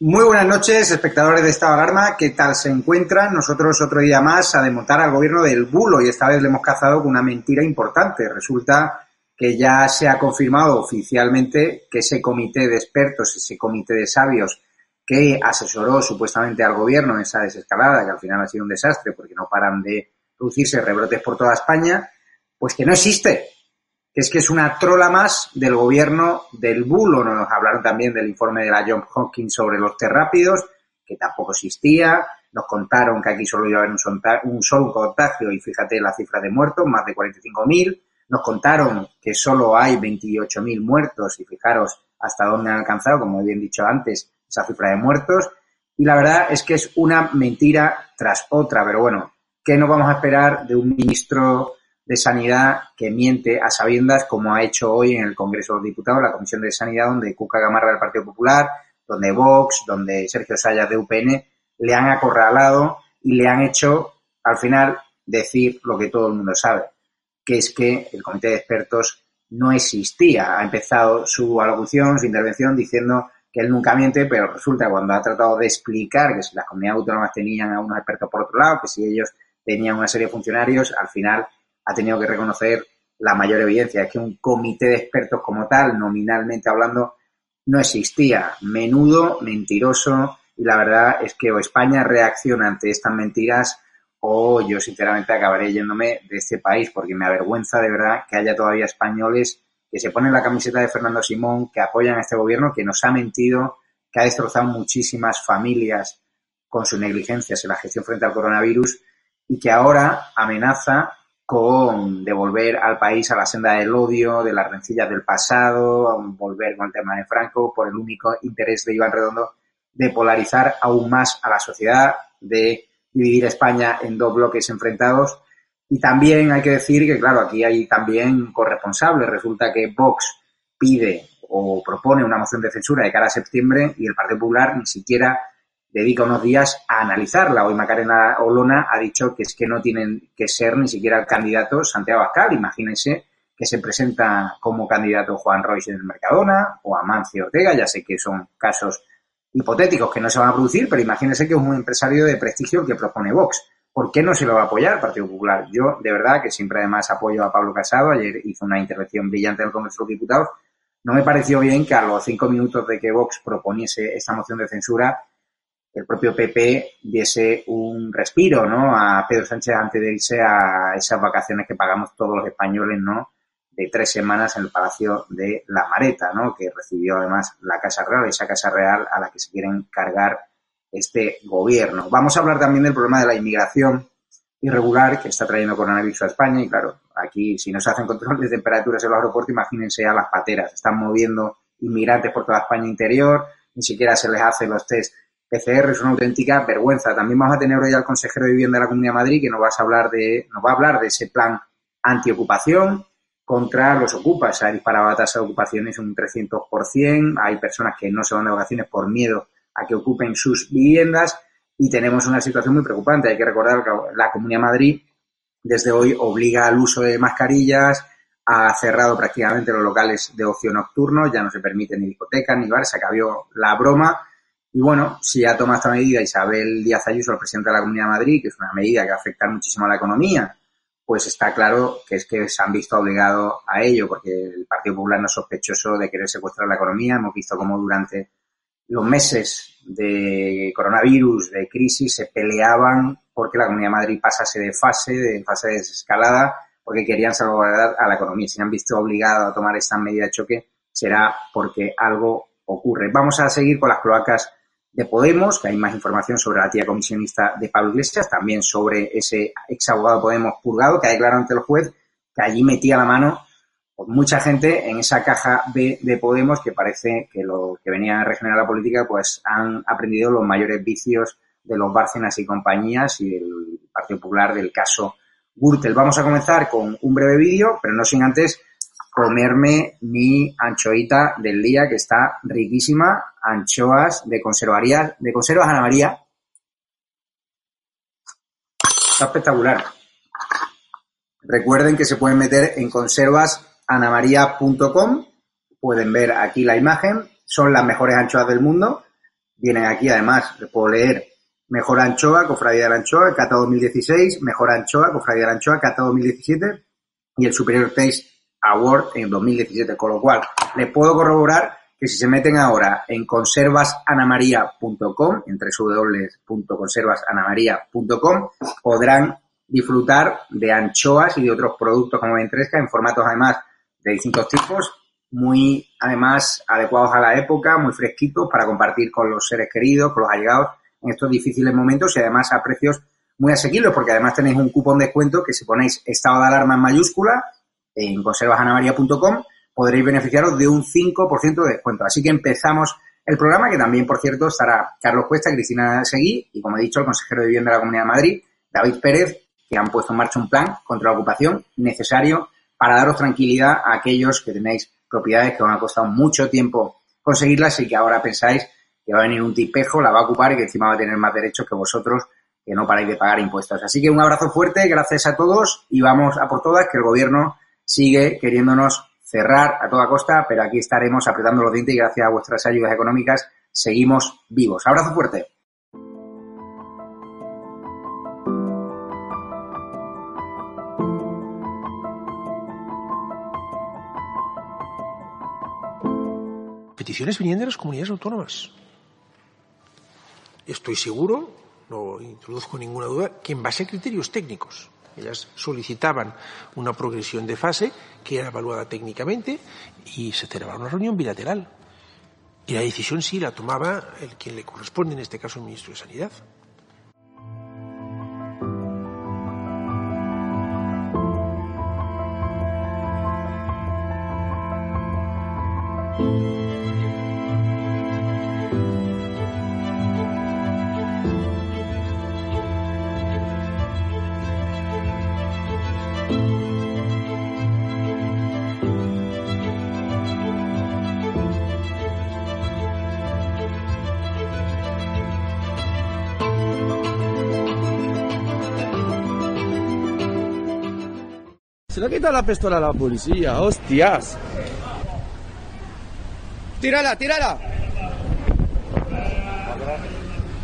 Muy buenas noches, espectadores de Estado de Alarma. ¿Qué tal se encuentran? Nosotros otro día más a desmontar al gobierno del bulo y esta vez le hemos cazado con una mentira importante. Resulta que ya se ha confirmado oficialmente que ese comité de expertos, ese comité de sabios que asesoró supuestamente al gobierno en esa desescalada, que al final ha sido un desastre porque no paran de producirse rebrotes por toda España, pues que no existe, es que es una trola más del gobierno del bulo. Nos hablaron también del informe de la John Hopkins sobre los terrápidos, que tampoco existía. Nos contaron que aquí solo iba a haber un, solo contagio y fíjate la cifra de muertos, más de 45.000. Nos contaron que solo hay 28.000 muertos y fijaros hasta dónde han alcanzado, como bien dicho antes, esa cifra de muertos. Y la verdad es que es una mentira tras otra, pero bueno, ¿qué nos vamos a esperar de un ministro de Sanidad que miente a sabiendas, como ha hecho hoy en el Congreso de los Diputados, la Comisión de Sanidad, donde Cuca Gamarra del Partido Popular, donde Vox, donde Sergio Sayas de UPN le han acorralado y le han hecho, al final, decir lo que todo el mundo sabe, que es que el Comité de Expertos no existía. Ha empezado su alocución, su intervención, diciendo que él nunca miente, pero resulta cuando ha tratado de explicar que si las comunidades autónomas tenían a unos expertos por otro lado, que si ellos tenían una serie de funcionarios, al final ha tenido que reconocer la mayor evidencia, es que un comité de expertos como tal, nominalmente hablando, no existía. Menudo, mentiroso, y la verdad es que o España reacciona ante estas mentiras o yo sinceramente acabaré yéndome de este país porque me avergüenza de verdad que haya todavía españoles que se ponen la camiseta de Fernando Simón, que apoyan a este gobierno, que nos ha mentido, que ha destrozado muchísimas familias con su negligencia en la gestión frente al coronavirus y que ahora amenaza con devolver al país a la senda del odio, de las rencillas del pasado, volver con el tema de Franco, por el único interés de Iván Redondo de polarizar aún más a la sociedad, de dividir España en dos bloques enfrentados. Y también hay que decir que, claro, aquí hay también corresponsables. Resulta que Vox pide o propone una moción de censura de cara a septiembre y el Partido Popular ni siquiera dedica unos días a analizarla. Hoy Macarena Olona ha dicho que es que no tienen que ser ni siquiera el candidato Santiago Abascal. Imagínense que se presenta como candidato Juan Royce en el Mercadona o Amancio Ortega. Ya sé que son casos hipotéticos que no se van a producir, pero imagínense que es un empresario de prestigio que propone Vox. ¿Por qué no se lo va a apoyar el Partido Popular? Yo, de verdad, que siempre además apoyo a Pablo Casado, ayer hizo una intervención brillante en el Congreso de los Diputados, no me pareció bien que a los cinco minutos de que Vox proponiese esta moción de censura, el propio PP diese un respiro, ¿no? A Pedro Sánchez antes de irse a esas vacaciones que pagamos todos los españoles, ¿no? De tres semanas en el Palacio de la Mareta, ¿no? Que recibió además la Casa Real, esa Casa Real a la que se quieren cargar este gobierno. Vamos a hablar también del problema de la inmigración irregular que está trayendo coronavirus a España y claro, aquí si no se hacen controles de temperaturas en los aeropuertos, imagínense a las pateras, están moviendo inmigrantes por toda España interior, ni siquiera se les hace los test PCR es una auténtica vergüenza. También vamos a tener hoy al consejero de vivienda de la Comunidad de Madrid que nos va a hablar de, nos va a hablar de ese plan antiocupación contra los ocupas. Se ha disparado la tasa de ocupaciones un 300%. Hay personas que no se van de vacaciones por miedo a que ocupen sus viviendas y tenemos una situación muy preocupante. Hay que recordar que la Comunidad Madrid desde hoy obliga al uso de mascarillas, ha cerrado prácticamente los locales de ocio nocturno, ya no se permite ni discotecas ni bares, se acabó la broma y bueno, si ha tomado esta medida Isabel Díaz Ayuso, el presidente de la Comunidad de Madrid, que es una medida que va a muchísimo a la economía, pues está claro que es que se han visto obligados a ello, porque el Partido Popular no es sospechoso de querer secuestrar la economía. Hemos visto cómo durante los meses de coronavirus, de crisis, se peleaban porque la Comunidad de Madrid pasase de fase, de fase de desescalada, porque querían salvaguardar a la economía. Si han visto obligados a tomar esta medida de choque, será porque algo ocurre. Vamos a seguir con las cloacas de Podemos, que hay más información sobre la tía comisionista de Pablo Iglesias, también sobre ese ex abogado Podemos purgado, que ha declarado ante el juez que allí metía la mano mucha gente en esa caja B de Podemos que parece que lo que venía a regenerar la política pues han aprendido los mayores vicios de los Bárcenas y compañías y del Partido Popular del caso Gürtel. Vamos a comenzar con un breve vídeo, pero no sin antes comerme mi anchoita del día, que está riquísima. Anchoas de conservaría, de conservas Ana María. Está espectacular. Recuerden que se pueden meter en conservasanamaria.com. Pueden ver aquí la imagen. Son las mejores anchoas del mundo. Vienen aquí, además, puedo leer Mejor Anchoa, Cofradía de la Anchoa, Cata 2016, Mejor Anchoa, Cofradía de la Anchoa, Cata 2017 y el Superior Taste Award en 2017. Con lo cual, les puedo corroborar que si se meten ahora en conservasanamaria.com, entre www.conservasanamaria.com, podrán disfrutar de anchoas y de otros productos como ventresca en formatos además de distintos tipos, muy además adecuados a la época, muy fresquitos para compartir con los seres queridos, con los allegados en estos difíciles momentos y además a precios muy asequibles porque además tenéis un cupón de descuento que si ponéis estado de alarma en mayúscula en conservasanamaria.com podréis beneficiaros de un 5% de descuento. Así que empezamos el programa que también, por cierto, estará Carlos Cuesta, Cristina Seguí y, como he dicho, el consejero de Vivienda de la Comunidad de Madrid, David Pérez, que han puesto en marcha un plan contra la ocupación necesario para daros tranquilidad a aquellos que tenéis propiedades que os han costado mucho tiempo conseguirlas y que ahora pensáis que va a venir un tipejo, la va a ocupar y que encima va a tener más derechos que vosotros que no paráis de pagar impuestos. Así que un abrazo fuerte, gracias a todos y vamos a por todas, que el gobierno sigue queriéndonos cerrar a toda costa, pero aquí estaremos apretando los dientes y gracias a vuestras ayudas económicas seguimos vivos. Abrazo fuerte. peticiones vienen de las comunidades autónomas. Estoy seguro, no introduzco ninguna duda, que en base a criterios técnicos. Ellas solicitaban una progresión de fase que era evaluada técnicamente y se celebraba una reunión bilateral. Y la decisión sí la tomaba el quien le corresponde, en este caso el ministro de Sanidad. Se le quita la pistola a la policía, hostias. Tírala, tírala.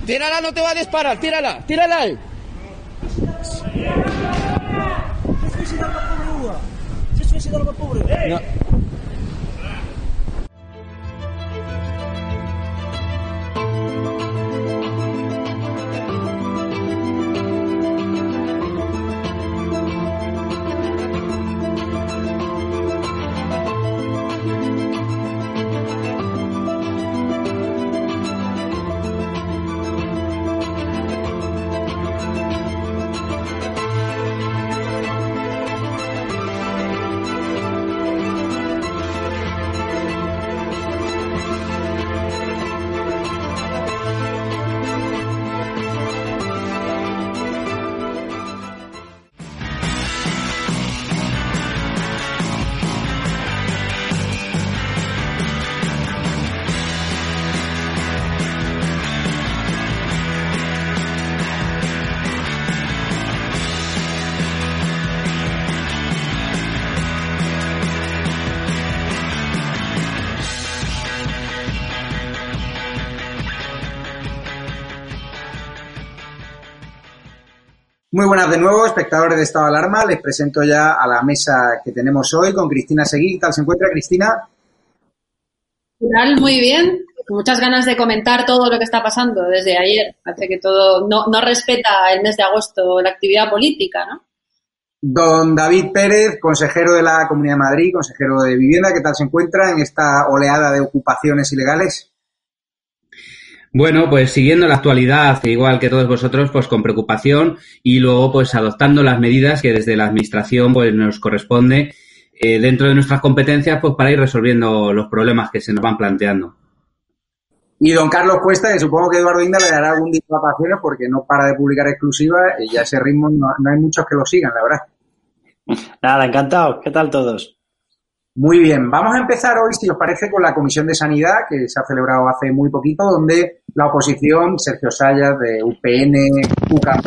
Tírala, no te va a disparar, tírala, tírala ahí. No. Buenas de nuevo, espectadores de Estado de Alarma. Les presento ya a la mesa que tenemos hoy con Cristina Seguí. ¿Qué tal se encuentra, Cristina? ¿Qué tal? Muy bien. Muchas ganas de comentar todo lo que está pasando desde ayer. Parece que todo no, no respeta el mes de agosto la actividad política, ¿no? Don David Pérez, consejero de la Comunidad de Madrid, consejero de Vivienda, ¿qué tal se encuentra en esta oleada de ocupaciones ilegales? Bueno, pues siguiendo la actualidad, igual que todos vosotros, pues con preocupación y luego pues adoptando las medidas que desde la administración pues nos corresponde eh, dentro de nuestras competencias pues para ir resolviendo los problemas que se nos van planteando. Y don Carlos Cuesta, que supongo que Eduardo Inda le dará algún día de vacaciones porque no para de publicar exclusivas y ya ese ritmo no, no hay muchos que lo sigan, la verdad. Nada, encantado. ¿Qué tal todos? Muy bien, vamos a empezar hoy, si os parece, con la Comisión de Sanidad, que se ha celebrado hace muy poquito, donde la oposición, Sergio Sayas, de UPN, UCA,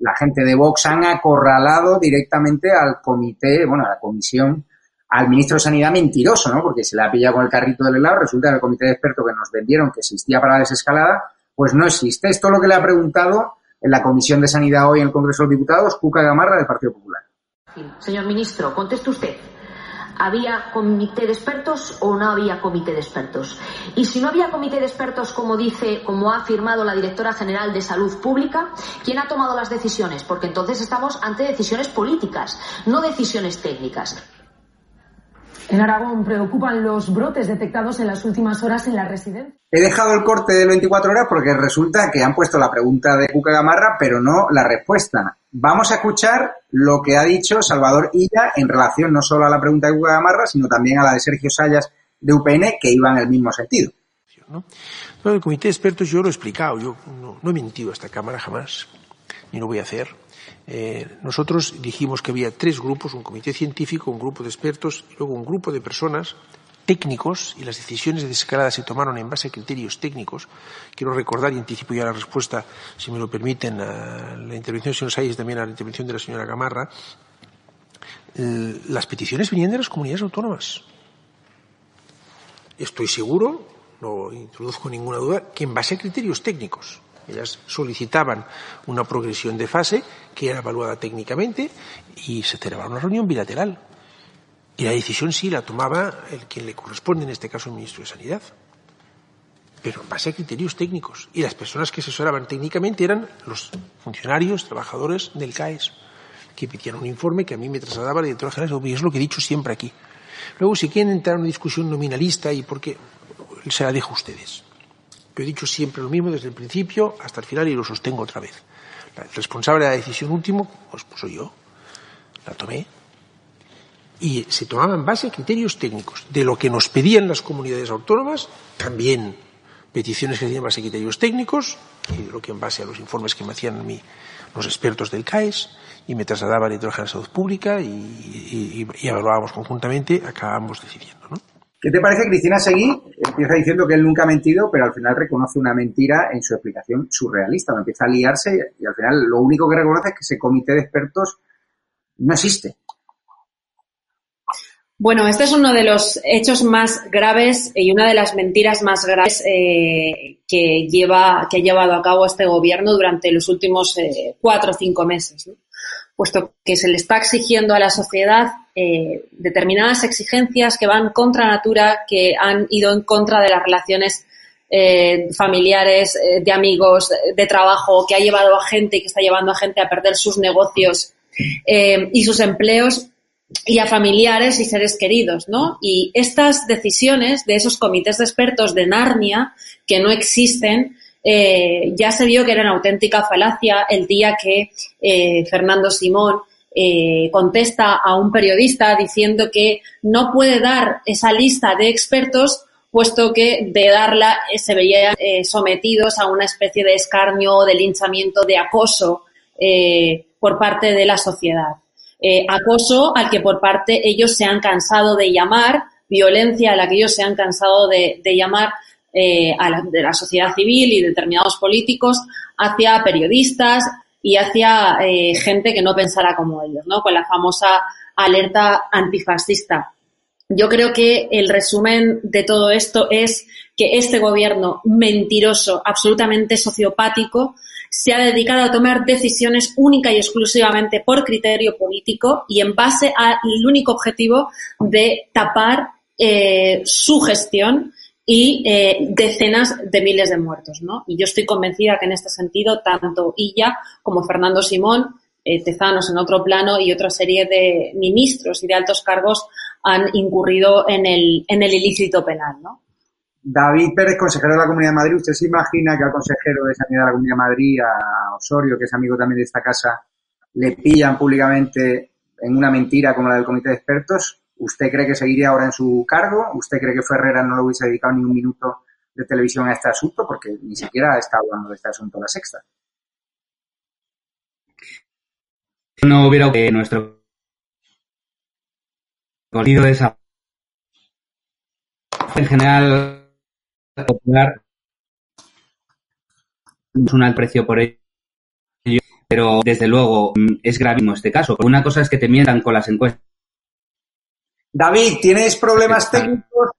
la gente de Vox han acorralado directamente al comité, bueno, a la comisión, al ministro de Sanidad mentiroso, ¿no? Porque se le ha pillado con el carrito del helado, resulta que el comité de expertos que nos vendieron que existía para la desescalada, pues no existe. Esto es lo que le ha preguntado en la Comisión de Sanidad hoy en el Congreso de los Diputados, Cuca Gamarra, del Partido Popular. Señor ministro, conteste usted. ¿Había comité de expertos o no había comité de expertos? Y si no había comité de expertos, como dice, como ha afirmado la directora general de Salud Pública, ¿quién ha tomado las decisiones? Porque entonces estamos ante decisiones políticas, no decisiones técnicas. En Aragón preocupan los brotes detectados en las últimas horas en la residencia. He dejado el corte de 24 horas porque resulta que han puesto la pregunta de Cuca Gamarra, pero no la respuesta. Vamos a escuchar lo que ha dicho Salvador Illa en relación no solo a la pregunta de Cuca Gamarra, sino también a la de Sergio Sayas de UPN, que iba en el mismo sentido. No, el comité de expertos yo lo he explicado, yo no, no he mentido a esta Cámara jamás, ni lo voy a hacer. Eh, nosotros dijimos que había tres grupos, un comité científico, un grupo de expertos y luego un grupo de personas técnicos y las decisiones de desescalada se tomaron en base a criterios técnicos. Quiero recordar y anticipo ya la respuesta, si me lo permiten, a la intervención del señor y también a la intervención de la señora Gamarra. Las peticiones venían de las comunidades autónomas. Estoy seguro, no introduzco ninguna duda, que en base a criterios técnicos. Ellas solicitaban una progresión de fase que era evaluada técnicamente y se celebraba una reunión bilateral. Y la decisión sí la tomaba el quien le corresponde, en este caso el ministro de Sanidad. Pero en base a criterios técnicos. Y las personas que asesoraban técnicamente eran los funcionarios, trabajadores del CAES, que pedían un informe que a mí me trasladaba la directora general. Y es lo que he dicho siempre aquí. Luego, si quieren entrar en una discusión nominalista y por qué, se la dejo a ustedes. Yo he dicho siempre lo mismo desde el principio hasta el final y lo sostengo otra vez. La responsable de la decisión última, pues, pues soy yo. La tomé. Y se tomaba en base a criterios técnicos. De lo que nos pedían las comunidades autónomas, también peticiones que hacían base a criterios técnicos, y de lo que en base a los informes que me hacían a mí los expertos del CAES, y me trasladaba a la Salud Pública y, y, y evaluábamos conjuntamente, acabamos decidiendo. ¿no? ¿Qué te parece, Cristina Seguí? Empieza diciendo que él nunca ha mentido, pero al final reconoce una mentira en su explicación surrealista. Empieza a liarse y al final lo único que reconoce es que ese comité de expertos no existe. Bueno, este es uno de los hechos más graves y una de las mentiras más graves eh, que, lleva, que ha llevado a cabo este gobierno durante los últimos eh, cuatro o cinco meses. puesto que se le está exigiendo a la sociedad eh, determinadas exigencias que van contra natura, que han ido en contra de las relaciones familiares, de amigos, de trabajo, que ha llevado a gente y que está llevando a gente a perder sus negocios y sus empleos y a familiares y seres queridos, ¿no? Y estas decisiones de esos comités de expertos de Narnia que no existen, eh, ya se vio que era una auténtica falacia el día que eh, Fernando Simón eh, contesta a un periodista diciendo que no puede dar esa lista de expertos puesto que de darla se veían sometidos a una especie de escarnio, de linchamiento, de acoso por parte de la sociedad. Acoso al que por parte ellos se han cansado de llamar, violencia a la que ellos se han cansado de, de llamar eh, a la, de la sociedad civil y determinados políticos hacia periodistas y hacia eh, gente que no pensara como ellos, ¿no? Con la famosa alerta antifascista. Yo creo que el resumen de todo esto es que este gobierno mentiroso, absolutamente sociopático, se ha dedicado a tomar decisiones única y exclusivamente por criterio político y en base al único objetivo de tapar eh, su gestión y eh, decenas de miles de muertos, ¿no? Y yo estoy convencida que en este sentido tanto Illa como Fernando Simón, eh, Tezanos en otro plano y otra serie de ministros y de altos cargos han incurrido en el, en el ilícito penal, ¿no? David Pérez, consejero de la Comunidad de Madrid, ¿usted se imagina que al consejero de Sanidad de la Comunidad de Madrid, a Osorio, que es amigo también de esta casa, le pillan públicamente en una mentira como la del comité de expertos? ¿Usted cree que seguiría ahora en su cargo? ¿Usted cree que Ferrera no le hubiese dedicado ni un minuto de televisión a este asunto? Porque ni siquiera está hablando de este asunto la sexta. No hubiera que nuestro conocido esa en general popular es un alto precio por ello pero desde luego es gravísimo este caso. Una cosa es que te mientan con las encuestas. David, ¿tienes problemas técnicos?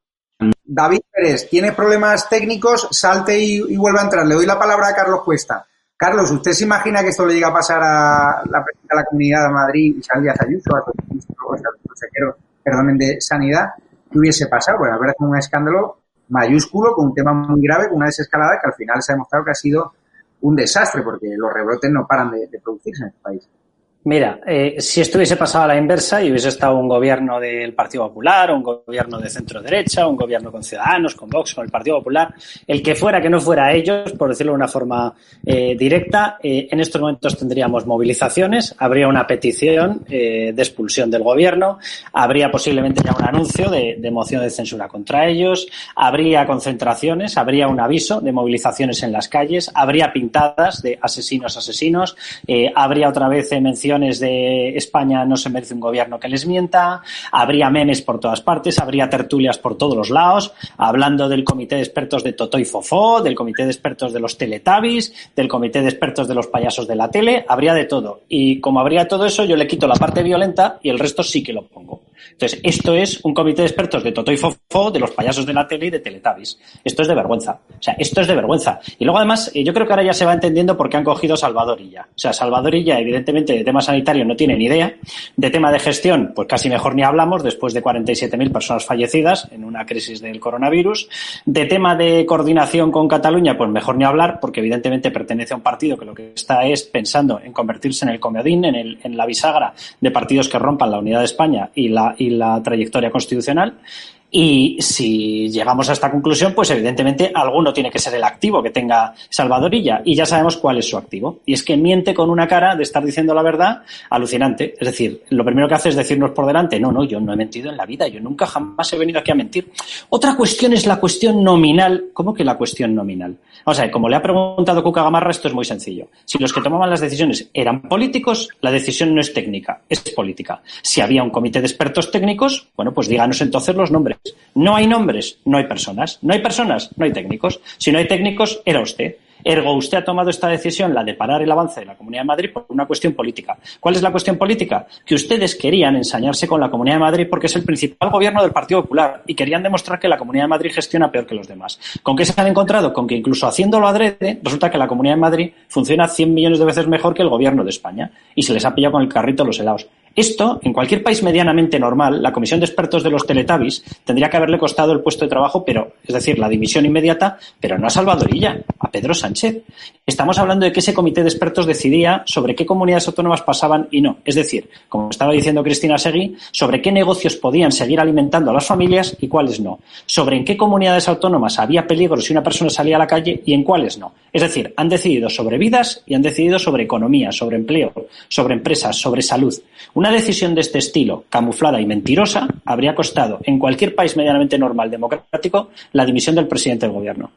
David Pérez, ¿tienes problemas técnicos? Salte y, y vuelva a entrar. Le doy la palabra a Carlos Cuesta. Carlos, ¿usted se imagina que esto le llega a pasar a la Comunidad de Madrid, Isabel Díaz Ayuso, a su consejero, perdonen, de Sanidad? ¿Qué hubiese pasado? Pues haber un escándalo mayúsculo con un tema muy grave, con una desescalada que al final se ha demostrado que ha sido un desastre porque los rebrotes no paran de, de producirse en este país. Mira, eh, si esto hubiese pasado a la inversa y hubiese estado un gobierno del Partido Popular, un gobierno de centro derecha, un gobierno con Ciudadanos, con Vox, con el Partido Popular, el que fuera que no fuera ellos, por decirlo de una forma eh, directa, eh, en estos momentos tendríamos movilizaciones, habría una petición de expulsión del gobierno, habría posiblemente ya un anuncio de, moción de censura contra ellos, habría concentraciones, habría un aviso de movilizaciones en las calles, habría pintadas de asesinos, asesinos, habría otra vez mención de España no se merece un gobierno que les mienta, habría memes por todas partes, habría tertulias por todos los lados, hablando del comité de expertos de Toto y Fofó, del comité de expertos de los Teletubbies, del comité de expertos de los payasos de la tele, habría de todo. Y como habría todo eso, yo le quito la parte violenta y el resto sí que lo pongo. Entonces, esto es un comité de expertos de Toto y Fofó, de los payasos de la tele y de Teletubbies. Esto es de vergüenza. O sea, esto es de vergüenza. Y luego, además, yo creo que ahora ya se va entendiendo por qué han cogido Salvadorilla. O sea, Salvadorilla, evidentemente, de tema sanitario no tiene ni idea. De tema de gestión, pues casi mejor ni hablamos, después de 47.000 personas fallecidas en una crisis del coronavirus. De tema de coordinación con Cataluña, pues mejor ni hablar, porque evidentemente pertenece a un partido que lo que está es pensando en convertirse en el comodín, en, el, en la bisagra de partidos que rompan la unidad de España y la, y la trayectoria constitucional. Y si llegamos a esta conclusión, pues evidentemente alguno tiene que ser el activo que tenga Salvadorilla. Y ya sabemos cuál es su activo. Y es que miente con una cara de estar diciendo la verdad alucinante. Es decir, lo primero que hace es decirnos por delante, no, no, yo no he mentido en la vida, yo nunca jamás he venido aquí a mentir. Otra cuestión es la cuestión nominal. ¿Cómo que la cuestión nominal? O sea, como le ha preguntado Cuca Gamarra, esto es muy sencillo. Si los que tomaban las decisiones eran políticos, la decisión no es técnica, es política. Si había un comité de expertos técnicos, bueno, pues díganos entonces los nombres. No hay nombres, no hay personas. No hay personas, no hay técnicos. Si no hay técnicos, era usted. Ergo, usted ha tomado esta decisión, la de parar el avance de la Comunidad de Madrid, por una cuestión política. ¿Cuál es la cuestión política? Que ustedes querían ensañarse con la Comunidad de Madrid porque es el principal gobierno del Partido Popular y querían demostrar que la Comunidad de Madrid gestiona peor que los demás. ¿Con qué se han encontrado? Con que incluso haciéndolo adrede, resulta que la Comunidad de Madrid funciona 100 millones de veces mejor que el gobierno de España y se les ha pillado con el carrito los helados. Esto, en cualquier país medianamente normal, la comisión de expertos de los Teletubbies tendría que haberle costado el puesto de trabajo, pero, es decir, la dimisión inmediata, pero no a Salvadorilla, a Pedro Sánchez. Estamos hablando de que ese comité de expertos decidía sobre qué comunidades autónomas pasaban y no. Es decir, como estaba diciendo Cristina Seguí, sobre qué negocios podían seguir alimentando a las familias y cuáles no. Sobre en qué comunidades autónomas había peligro si una persona salía a la calle y en cuáles no. Es decir, han decidido sobre vidas y han decidido sobre economía, sobre empleo, sobre empresas, sobre salud. Una decisión de este estilo, camuflada y mentirosa, habría costado en cualquier país medianamente normal democrático la dimisión del presidente del gobierno.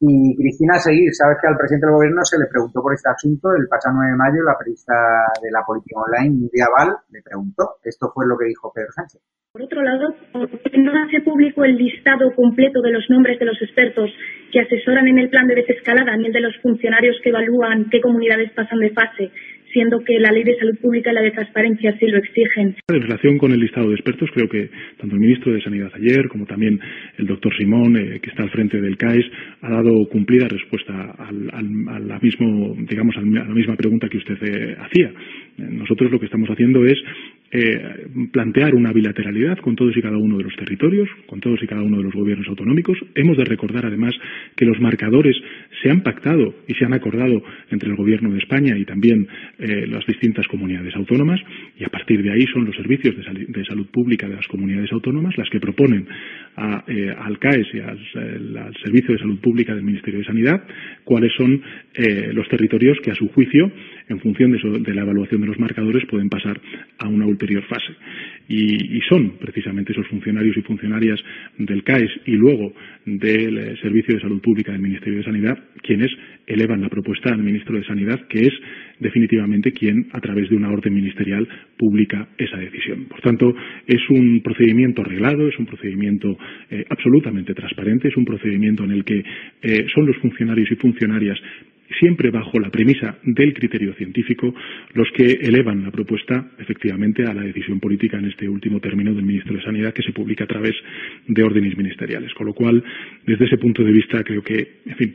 Y Cristina Seguir, sabes que al presidente del gobierno se le preguntó por este asunto el pasado 9 de mayo, la periodista de la política online, Nuria Val, le preguntó. Esto fue lo que dijo Pedro Sánchez. Por otro lado, no hace público el listado completo de los nombres de los expertos que asesoran en el plan de desescalada, ni el de los funcionarios que evalúan qué comunidades pasan de fase, siendo que la ley de salud pública y la de transparencia sí lo exigen. En relación con el listado de expertos, creo que tanto el ministro de Sanidad ayer como también el doctor Simón, eh, que está al frente del CAES, ha dado cumplida respuesta al, al, a la mismo, digamos, a la misma pregunta que usted eh, hacía. Nosotros lo que estamos haciendo es eh, plantear una bilateralidad con todos y cada uno de los territorios, con todos y cada uno de los gobiernos autonómicos. Hemos de recordar, además, que los marcadores se han pactado y se han acordado entre el Gobierno de España y también eh, las distintas comunidades autónomas, y a partir de ahí son los servicios de, sal de salud pública de las comunidades autónomas las que proponen eh, al CAES y al, Servicio de Salud Pública del Ministerio de Sanidad cuáles son los territorios que, a su juicio, en función de, eso, de la evaluación de los marcadores, pueden pasar a una ulterior fase. y, son precisamente esos funcionarios y funcionarias del CAES y luego del eh, Servicio de Salud Pública del Ministerio de Sanidad quienes elevan la propuesta al ministro de Sanidad, que es definitivamente quien, a través de una orden ministerial, publica esa decisión. Por tanto, es un procedimiento arreglado, es un procedimiento eh, absolutamente transparente, es un procedimiento en el que eh, son los funcionarios y funcionarias siempre bajo la premisa del criterio científico, los que elevan la propuesta efectivamente a la decisión política en este último término del ministro de Sanidad que se publica a través de órdenes ministeriales. Con lo cual, desde ese punto de vista, creo que, en fin,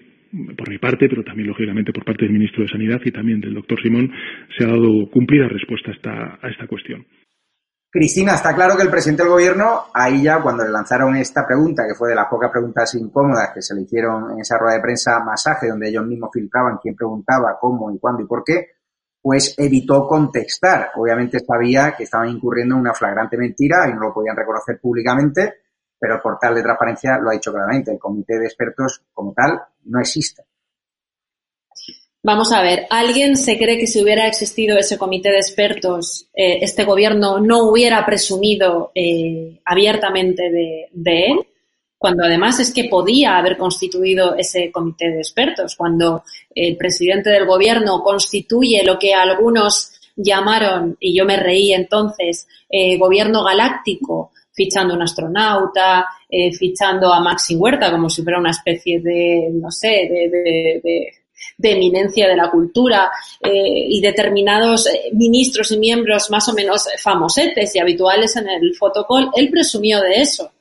por mi parte, pero también lógicamente por parte del ministro de Sanidad y también del doctor Simón, se ha dado cumplida respuesta a esta, a esta cuestión. Cristina, está claro que el presidente del gobierno, ahí ya cuando le lanzaron esta pregunta, que fue de las pocas preguntas incómodas que se le hicieron en esa rueda de prensa masaje, donde ellos mismos filtraban quién preguntaba, cómo y cuándo y por qué, pues evitó contestar. Obviamente sabía que estaban incurriendo en una flagrante mentira y no lo podían reconocer públicamente, pero el portal de transparencia lo ha dicho claramente. El comité de expertos como tal no existe. Vamos a ver, ¿alguien se cree que si hubiera existido ese comité de expertos, eh, este gobierno no hubiera presumido eh, abiertamente de, él? Cuando además es que podía haber constituido ese comité de expertos. Cuando el presidente del gobierno constituye lo que algunos llamaron, y yo me reí entonces, eh, gobierno galáctico, fichando un astronauta, fichando a Maxi Huerta como si fuera una especie de, no sé, de de eminencia de la cultura eh, y determinados eh, ministros y miembros más o menos famosetes y habituales en el fotocall, él presumió de eso.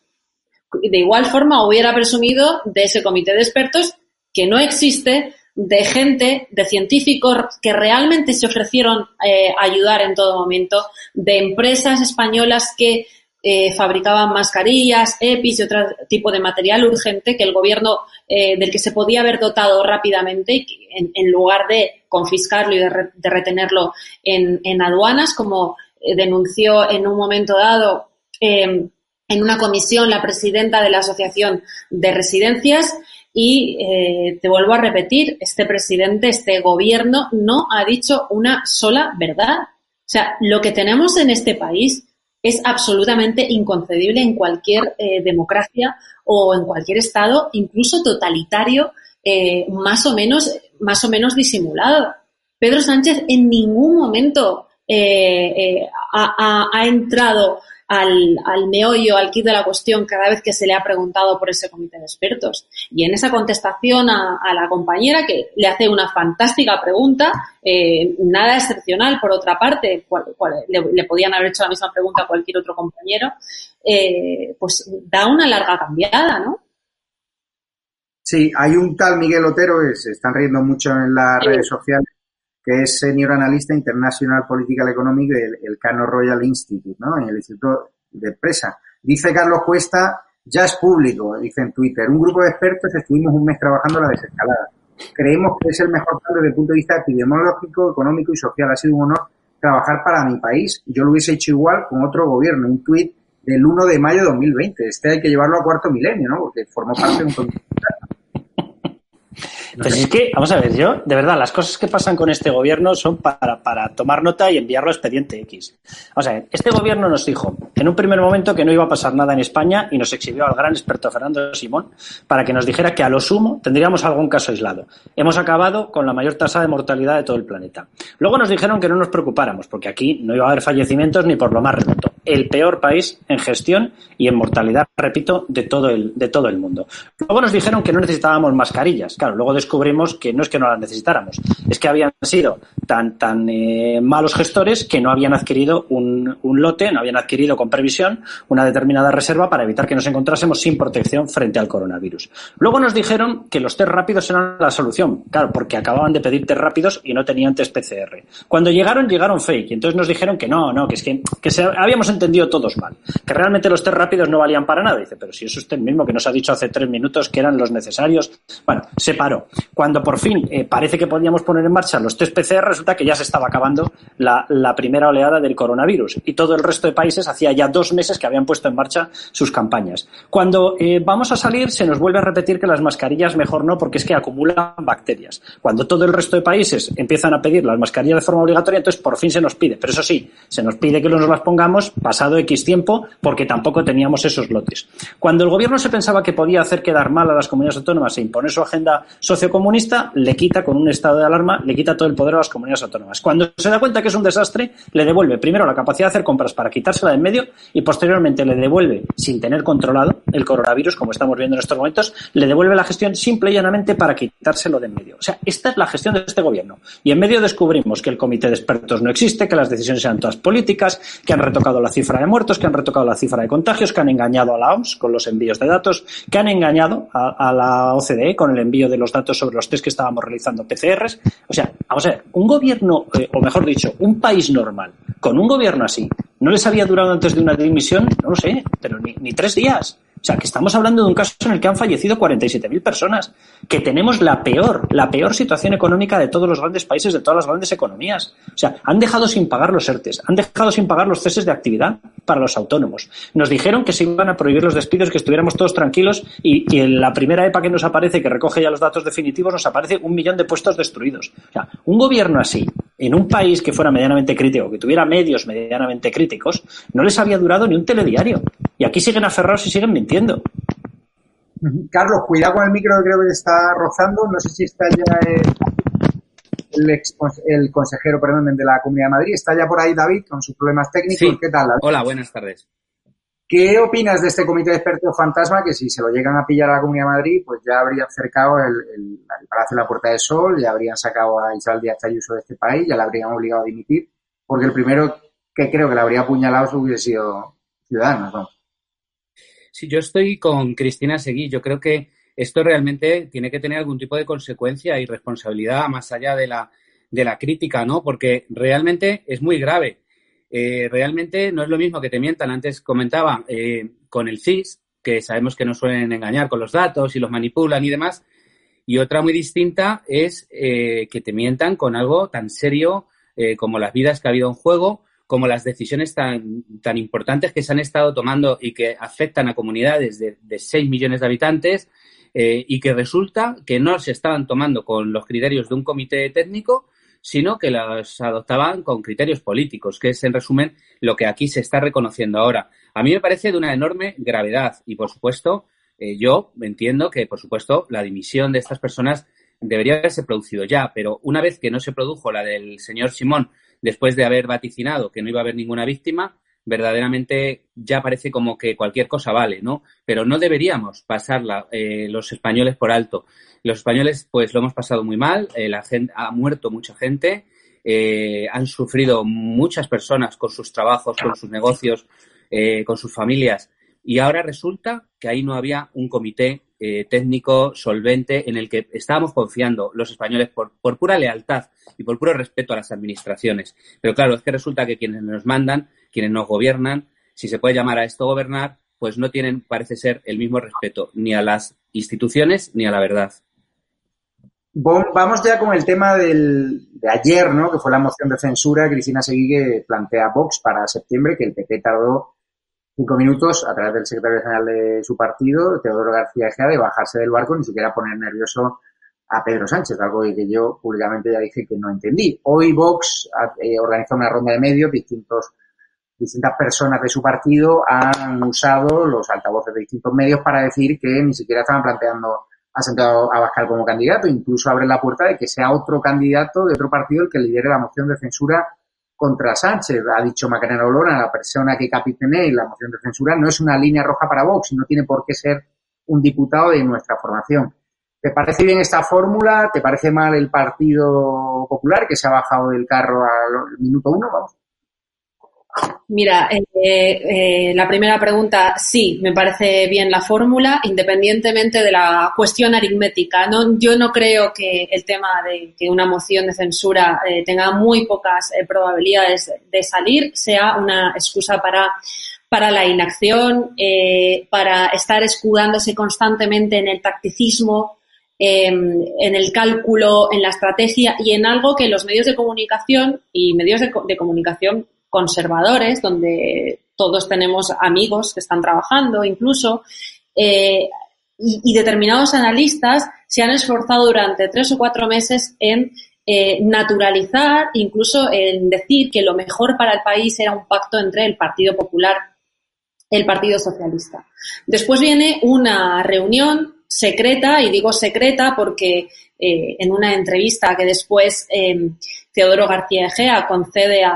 De igual forma hubiera presumido de ese comité de expertos que no existe, de gente, de científicos que realmente se ofrecieron eh, ayudar en todo momento, de empresas españolas que eh, fabricaban mascarillas, EPIs y otro tipo de material urgente que el gobierno eh, del que se podía haber dotado rápidamente en, lugar de confiscarlo y de, retenerlo en, en, aduanas, como eh, denunció en un momento dado em, en una comisión la presidenta de la Asociación de Residencias. Y eh, te vuelvo a repetir, este presidente, este gobierno no ha dicho una sola verdad. O sea, lo que tenemos en este país es absolutamente inconcebible en cualquier eh, democracia o en cualquier estado, incluso totalitario, eh, más o menos, más o menos disimulado. Pedro Sánchez en ningún momento eh, ha, ha, entrado al, al meollo, al kit de la cuestión cada vez que se le ha preguntado por ese comité de expertos. Y en esa contestación a, la compañera, que le hace una fantástica pregunta, eh, nada excepcional por otra parte, le, podían haber hecho la misma pregunta a cualquier otro compañero, eh, pues da una larga cambiada, ¿no? Sí, hay un tal Miguel Otero que se están riendo mucho en las redes sociales que es senior analista internacional political economic del el Cano Royal Institute, ¿no? En el Instituto de Empresa. Dice Carlos Cuesta, ya es público, dice en Twitter, un grupo de expertos estuvimos un mes trabajando la desescalada. Creemos que es el mejor plan desde el punto de vista epidemiológico, económico y social. Ha sido un honor trabajar para mi país. Yo lo hubiese hecho igual con otro gobierno. Un tuit del 1 de mayo de 2020. Este hay que llevarlo a cuarto milenio, ¿no? Porque formó parte de un pues es que, vamos a ver, yo, de verdad, las cosas que pasan con este gobierno son para, para tomar nota y enviarlo a expediente X. Vamos a ver, este gobierno nos dijo en un primer momento que no iba a pasar nada en España y nos exhibió al gran experto Fernando Simón para que nos dijera que a lo sumo tendríamos algún caso aislado. Hemos acabado con la mayor tasa de mortalidad de todo el planeta. Luego nos dijeron que no nos preocupáramos porque aquí no iba a haber fallecimientos ni por lo más remoto. El peor país en gestión y en mortalidad, repito, de todo el, de todo el mundo. Luego nos dijeron que no necesitábamos mascarillas. Claro, luego que no es que no las necesitáramos, es que habían sido tan, tan eh, malos gestores que no habían adquirido un, un, lote, no habían adquirido con previsión una determinada reserva para evitar que nos encontrásemos sin protección frente al coronavirus. Luego nos dijeron que los test rápidos eran la solución, claro, porque acababan de pedir test rápidos y no tenían test PCR. Cuando llegaron, llegaron fake, y entonces nos dijeron que no, no, que es que, que se, habíamos entendido todos mal, que realmente los test rápidos no valían para nada. Dice, pero si es usted mismo que nos ha dicho hace tres minutos que eran los necesarios. Bueno, se paró. Cuando por fin eh, parece que podíamos poner en marcha los test PCR, resulta que ya se estaba acabando la, primera oleada del coronavirus y todo el resto de países hacía ya dos meses que habían puesto en marcha sus campañas. Cuando eh, vamos a salir se nos vuelve a repetir que las mascarillas mejor no porque es que acumulan bacterias. Cuando todo el resto de países empiezan a pedir las mascarillas de forma obligatoria, entonces por fin se nos pide. Pero eso sí, se nos pide que nos las pongamos pasado X tiempo, porque tampoco teníamos esos lotes. Cuando el gobierno se pensaba que podía hacer quedar mal a las comunidades autónomas e imponer su agenda sociocomunista, le quita con un estado de alarma, le quita todo el poder a las comunidades autónomas. Cuando se da cuenta que es un desastre, le devuelve primero la capacidad de hacer compras para quitársela de en medio y posteriormente le devuelve, sin tener controlado el coronavirus, como estamos viendo en estos momentos, le devuelve la gestión simple y llanamente para quitárselo de en medio. O sea, esta es la gestión de este gobierno. Y en medio descubrimos que el comité de expertos no existe, que las decisiones sean todas políticas, que han retocado la cifra de muertos, que han retocado la cifra de contagios, que han engañado a la OMS con los envíos de datos, que han engañado a, la OCDE con el envío de los datos sobre los test que estábamos realizando PCRs. O sea, vamos a ver, un gobierno, eh, o mejor dicho, un país normal, con un gobierno así, ¿no les había durado antes de una dimisión? No lo sé, pero ni, ni tres días. O sea, que estamos hablando de un caso en el que han fallecido 47.000 personas, que tenemos la peor, la peor situación económica de todos los grandes países, de todas las grandes economías. O sea, han dejado sin pagar los ERTES, han dejado sin pagar los ceses de actividad para los autónomos. Nos dijeron que se iban a prohibir los despidos, que estuviéramos todos tranquilos y, en la primera EPA que nos aparece, que recoge ya los datos definitivos, nos aparece un millón de puestos destruidos. O sea, un gobierno así, en un país que fuera medianamente crítico, que tuviera medios medianamente críticos, no les había durado ni un telediario. Y aquí siguen aferrados y siguen mintiendo. Carlos, cuidado con el micro que creo que está rozando. No sé si está ya el, el consejero perdón, de la Comunidad de Madrid. ¿Está ya por ahí David con sus problemas técnicos? ¿Qué tal? Hola, buenas tardes. ¿Qué opinas de este comité de expertos fantasma que si se lo llegan a pillar a la Comunidad de Madrid, pues ya habrían cercado el, Palacio de la Puerta del Sol, ya habrían sacado a Isabel Díaz Ayuso de este país, ya la habrían obligado a dimitir, porque el primero que creo que la habría apuñalado hubiese sido Ciudadanos, ¿no? Sí, yo estoy con Cristina Seguí. Yo creo que esto realmente tiene que tener algún tipo de consecuencia y responsabilidad más allá de la, de la crítica, ¿no? Porque realmente es muy grave. Eh, realmente no es lo mismo que te mientan. Antes comentaba eh, con el CIS, que sabemos que nos suelen engañar con los datos y los manipulan y demás. Y otra muy distinta es eh, que te mientan con algo tan serio como las vidas que ha habido en juego como las decisiones tan, tan importantes que se han estado tomando y que afectan a comunidades de, de 6 millones de habitantes eh, y que resulta que no se estaban tomando con los criterios de un comité técnico, sino que las adoptaban con criterios políticos, que es en resumen lo que aquí se está reconociendo ahora. A mí me parece de una enorme gravedad y, por supuesto, eh, yo entiendo que, por supuesto, la dimisión de estas personas debería haberse producido ya, pero una vez que no se produjo la del señor Simón después de haber vaticinado que no iba a haber ninguna víctima, verdaderamente ya parece como que cualquier cosa vale, ¿no? Pero no deberíamos pasarla eh, los españoles por alto. Los españoles, pues lo hemos pasado muy mal, eh, la gente, ha muerto mucha gente, eh, han sufrido muchas personas con sus trabajos, con sus negocios, con sus familias, y ahora resulta que ahí no había un comité eh, técnico solvente en el que estábamos confiando los españoles por, por, pura lealtad y por puro respeto a las administraciones. Pero claro, es que resulta que quienes nos mandan, quienes nos gobiernan, si se puede llamar a esto gobernar, pues no tienen, parece ser, el mismo respeto ni a las instituciones ni a la verdad. Vamos ya con el tema del, de ayer, ¿no? Que fue la moción de censura. Cristina Seguí que plantea Vox para septiembre, que el PP tardó cinco minutos a través del secretario general de su partido, Teodoro García Ejea, de bajarse del barco, ni siquiera poner nervioso a Pedro Sánchez, algo que yo públicamente ya dije que no entendí. Hoy Vox ha eh, organizado una ronda de medios, distintos, distintas personas de su partido han usado los altavoces de distintos medios para decir que ni siquiera estaban planteando a Santiago Abascal como candidato, incluso abre la puerta de que sea otro candidato de otro partido el que lidere la moción de censura contra Sánchez. Ha dicho Macarena Olona, la persona que capitaneé la moción de censura, no es una línea roja para Vox no tiene por qué ser un diputado de nuestra formación. ¿Te parece bien esta fórmula? ¿Te parece mal el Partido Popular que se ha bajado del carro al minuto uno? Vamos. Mira, eh, eh, la primera pregunta, sí, me parece bien la fórmula, independientemente de la cuestión aritmética. ¿no? Yo no creo que el tema de que una moción de censura eh, tenga muy pocas probabilidades de salir sea una excusa para, para la inacción, para estar escudándose constantemente en el tacticismo, em, en el cálculo, en la estrategia y en algo que los medios de comunicación y medios de comunicación conservadores, donde todos tenemos amigos que están trabajando incluso, eh, y, determinados analistas se han esforzado durante tres o cuatro meses en eh, naturalizar, incluso en decir que lo mejor para el país era un pacto entre el Partido Popular y el Partido Socialista. Después viene una reunión secreta, y digo secreta porque eh, en una entrevista que después eh, Teodoro García Egea concede a,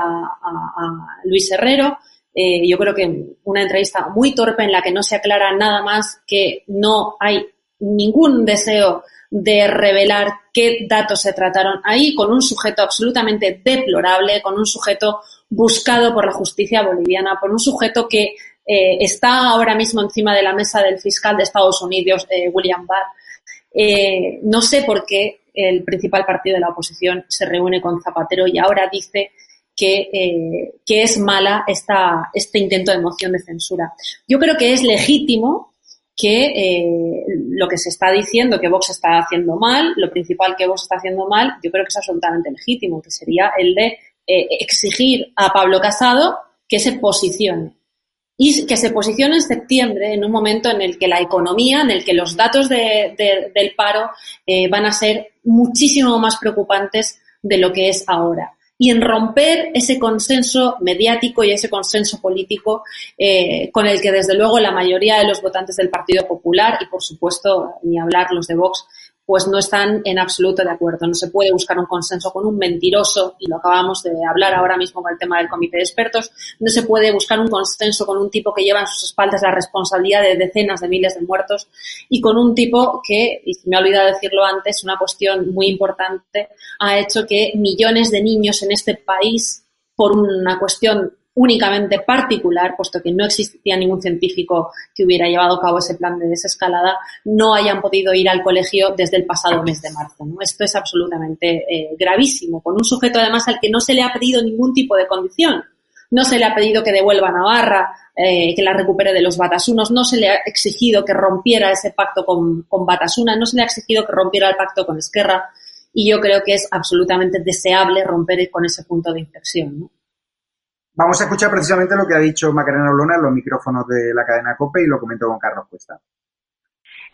Luis Herrero, eh, yo creo que una entrevista muy torpe en la que no se aclara nada más que no hay ningún deseo de revelar qué datos se trataron ahí, con un sujeto absolutamente deplorable, con un sujeto buscado por la justicia boliviana, por un sujeto que eh, está ahora mismo encima de la mesa del fiscal de Estados Unidos, eh, William Barr. No sé por qué el principal partido de la oposición se reúne con Zapatero y ahora dice que, que es mala esta, este intento de moción de censura. Yo creo que es legítimo que lo que se está diciendo que Vox está haciendo mal, lo principal que Vox está haciendo mal, yo creo que es absolutamente legítimo, que sería el de exigir a Pablo Casado que se posicione y que se posicione en septiembre en un momento en el que la economía, en el que los datos del paro eh, van a ser muchísimo más preocupantes de lo que es ahora. Y en romper ese consenso mediático y ese consenso político eh, con el que desde luego la mayoría de los votantes del Partido Popular y por supuesto ni hablar los de Vox pues no están en absoluto de acuerdo. No se puede buscar un consenso con un mentiroso, y lo acabamos de hablar ahora mismo con el tema del comité de expertos, no se puede buscar un consenso con un tipo que lleva en sus espaldas la responsabilidad de decenas de miles de muertos y con un tipo que, y me he olvidado decirlo antes, una cuestión muy importante, ha hecho que millones de niños en este país, por una cuestión únicamente particular, puesto que no existía ningún científico que hubiera llevado a cabo ese plan de desescalada, no hayan podido ir al colegio desde el pasado mes de marzo. Esto es absolutamente eh, gravísimo, con un sujeto además al que no se le ha pedido ningún tipo de condición. No se le ha pedido que devuelva Navarra, eh, que la recupere de los batasunos, no se le ha exigido que rompiera ese pacto con, Batasuna, no se le ha exigido que rompiera el pacto con Esquerra, y yo creo que es absolutamente deseable romper con ese punto de inflexión. Vamos a escuchar precisamente lo que ha dicho Macarena Olona en los micrófonos de la cadena COPE y lo comentó con Carlos Cuesta.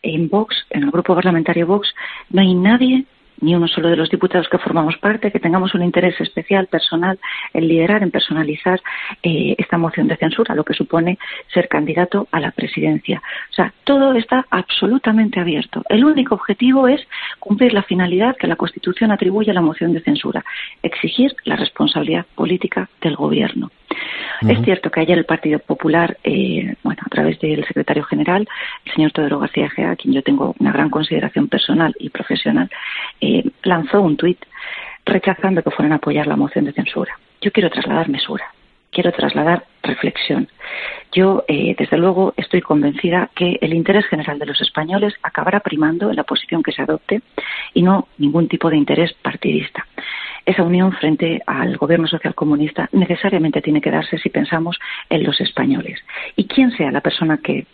En Vox, en el grupo parlamentario Vox, no hay nadie ni uno solo de los diputados que formamos parte, que tengamos un interés especial, personal, en liderar, en personalizar eh, esta moción de censura, lo que supone ser candidato a la presidencia. O sea, todo está absolutamente abierto. El único objetivo es cumplir la finalidad que la Constitución atribuye a la moción de censura, exigir la responsabilidad política del Gobierno. Es cierto que ayer el Partido Popular, eh, bueno, a través del secretario general, el señor Teodoro García Gea, a quien yo tengo una gran consideración personal y profesional, eh, lanzó un tuit rechazando que fueran a apoyar la moción de censura. Yo quiero trasladar mesura, quiero trasladar reflexión. Yo, eh, desde luego, estoy convencida que el interés general de los españoles acabará primando en la posición que se adopte y no ningún tipo de interés partidista esa unión frente al gobierno socialcomunista necesariamente tiene que darse si pensamos en los españoles. Y quién sea la persona que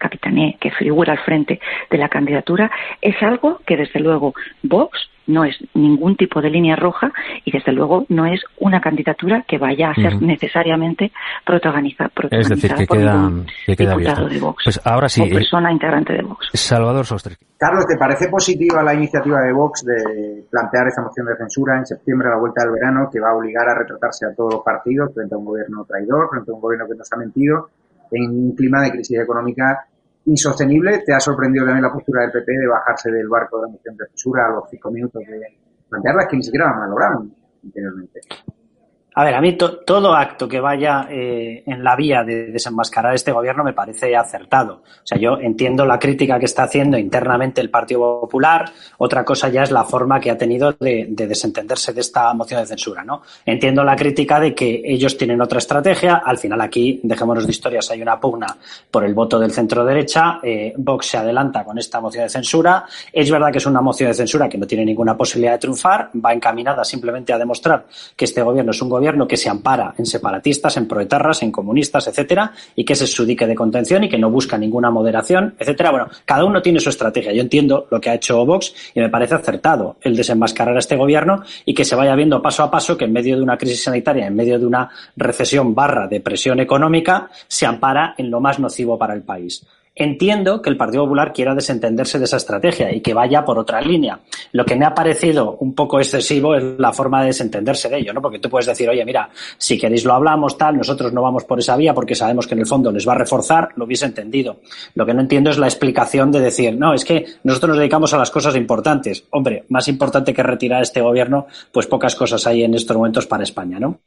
capitanee, que figura al frente de la candidatura, es algo que desde luego Vox no es ningún tipo de línea roja y desde luego no es una candidatura que vaya a ser necesariamente protagonizada, es decir, que queda, que queda diputado de Vox pues ahora sí, o eh, persona integrante de Vox. Salvador Sostre. Carlos, ¿te parece positiva la iniciativa de Vox de plantear esta moción de censura en septiembre a la vuelta del verano que va a obligar a retratarse a todos los partidos frente a un gobierno traidor, frente a un gobierno que nos ha mentido en un clima de crisis económica insostenible. ¿Te ha sorprendido también la postura del PP de bajarse del barco de la moción de censura a los cinco minutos de plantearla, que ni siquiera la valoraron anteriormente? A ver, a mí todo acto que vaya eh, en la vía de desenmascarar este gobierno me parece acertado. O sea, yo entiendo la crítica que está haciendo internamente el Partido Popular. Otra cosa ya es la forma que ha tenido de, desentenderse de esta moción de censura, ¿no? Entiendo la crítica de que ellos tienen otra estrategia. Al final aquí, dejémonos de historias, hay una pugna por el voto del centro derecha. Eh, Vox se adelanta con esta moción de censura. Es verdad que es una moción de censura que no tiene ninguna posibilidad de triunfar. Va encaminada simplemente a demostrar que este gobierno es un gobierno gobierno que se ampara en separatistas, en proetarras, en comunistas, etcétera, y que ese es su dique de contención y que no busca ninguna moderación, etcétera. Bueno, cada uno tiene su estrategia. Yo entiendo lo que ha hecho Vox y me parece acertado el desenmascarar a este gobierno y que se vaya viendo paso a paso que en medio de una crisis sanitaria, en medio de una recesión barra depresión económica, se ampara en lo más nocivo para el país. Entiendo que el Partido Popular quiera desentenderse de esa estrategia y que vaya por otra línea. Lo que me ha parecido un poco excesivo es la forma de desentenderse de ello, ¿no? Porque tú puedes decir, oye, mira, si queréis lo hablamos, tal, nosotros no vamos por esa vía porque sabemos que en el fondo les va a reforzar, lo hubiese entendido. Lo que no entiendo es la explicación de decir, no, es que nosotros nos dedicamos a las cosas importantes. Hombre, más importante que retirar este gobierno, pues pocas cosas hay en estos momentos para España, ¿no?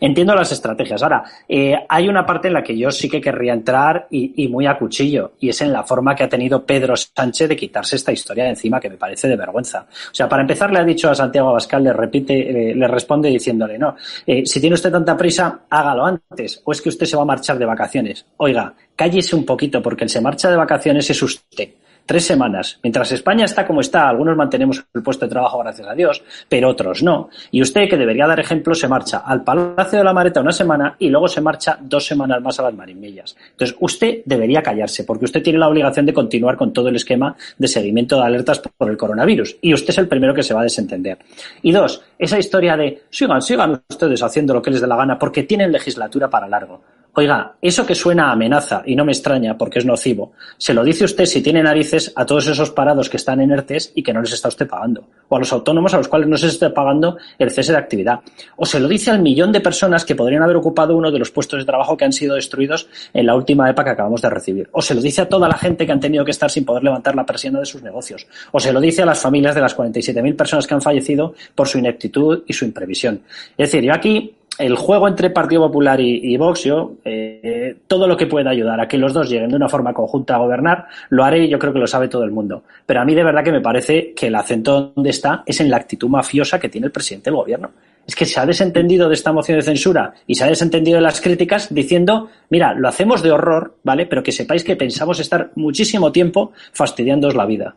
Entiendo las estrategias. Ahora, eh, hay una parte en la que yo sí que querría entrar y, y muy a cuchillo y es en la forma que ha tenido Pedro Sánchez de quitarse esta historia de encima, que me parece de vergüenza. O sea, para empezar, le ha dicho a Santiago Abascal, le repite, le responde diciéndole, no, eh, si tiene usted tanta prisa, hágalo antes, o es que usted se va a marchar de vacaciones. Oiga, cállese un poquito, porque el se marcha de vacaciones es usted tres semanas. Mientras España está como está, algunos mantenemos el puesto de trabajo, gracias a Dios, pero otros no. Y usted, que debería dar ejemplo, se marcha al Palacio de la Mareta una semana y luego se marcha dos semanas más a las Marimillas. Entonces, usted debería callarse, porque usted tiene la obligación de continuar con todo el esquema de seguimiento de alertas por el coronavirus. Y usted es el primero que se va a desentender. Y dos, esa historia de sigan, sigan ustedes haciendo lo que les dé la gana, porque tienen legislatura para largo. Oiga, eso que suena a amenaza, y no me extraña porque es nocivo, se lo dice usted si tiene narices a todos esos parados que están en ERTES y que no les está usted pagando, o a los autónomos a los cuales no se está pagando el cese de actividad, o se lo dice al millón de personas que podrían haber ocupado uno de los puestos de trabajo que han sido destruidos en la última EPA que acabamos de recibir, o se lo dice a toda la gente que han tenido que estar sin poder levantar la persiana de sus negocios, o se lo dice a las familias de las 47.000 personas que han fallecido por su ineptitud y su imprevisión. Es decir, yo aquí el juego entre Partido Popular y, Vox, yo eh, todo lo que pueda ayudar a que los dos lleguen de una forma conjunta a gobernar, lo haré y yo creo que lo sabe todo el mundo. Pero a mí de verdad que me parece que el acento donde está es en la actitud mafiosa que tiene el presidente del gobierno. Es que se ha desentendido de esta moción de censura y se ha desentendido de las críticas diciendo, mira, lo hacemos de horror, ¿vale? Pero que sepáis que pensamos estar muchísimo tiempo fastidiándoos la vida.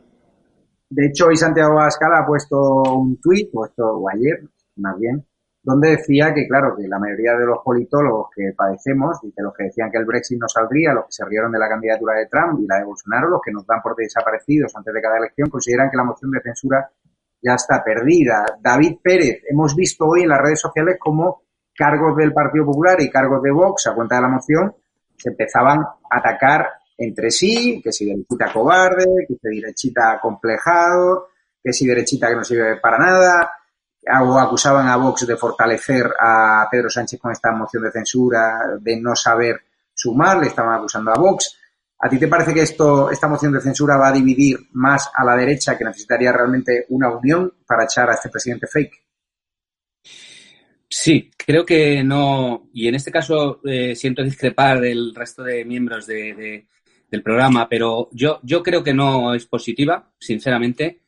De hecho, hoy Santiago Abascal ha puesto un tuit, puesto, o ayer, más bien, donde decía que, claro, que la mayoría de los politólogos que padecemos, y de los que decían que el Brexit no saldría, los que se rieron de la candidatura de Trump y la de Bolsonaro, los que nos dan por desaparecidos antes de cada elección, consideran que la moción de censura ya está perdida. David Pérez, hemos visto hoy en las redes sociales cómo cargos del Partido Popular y cargos de Vox, a cuenta de la moción, se empezaban a atacar entre sí, que si derechita cobarde, que si derechita complejado, que si derechita que no sirve para nada o acusaban a Vox de fortalecer a Pedro Sánchez con esta moción de censura, de no saber sumar, le estaban acusando a Vox. ¿A ti te parece que esto, esta moción de censura va a dividir más a la derecha, que necesitaría realmente una unión para echar a este presidente fake? Sí, creo que no, y en este caso eh, siento discrepar del resto de miembros del programa, pero yo, yo creo que no es positiva, sinceramente.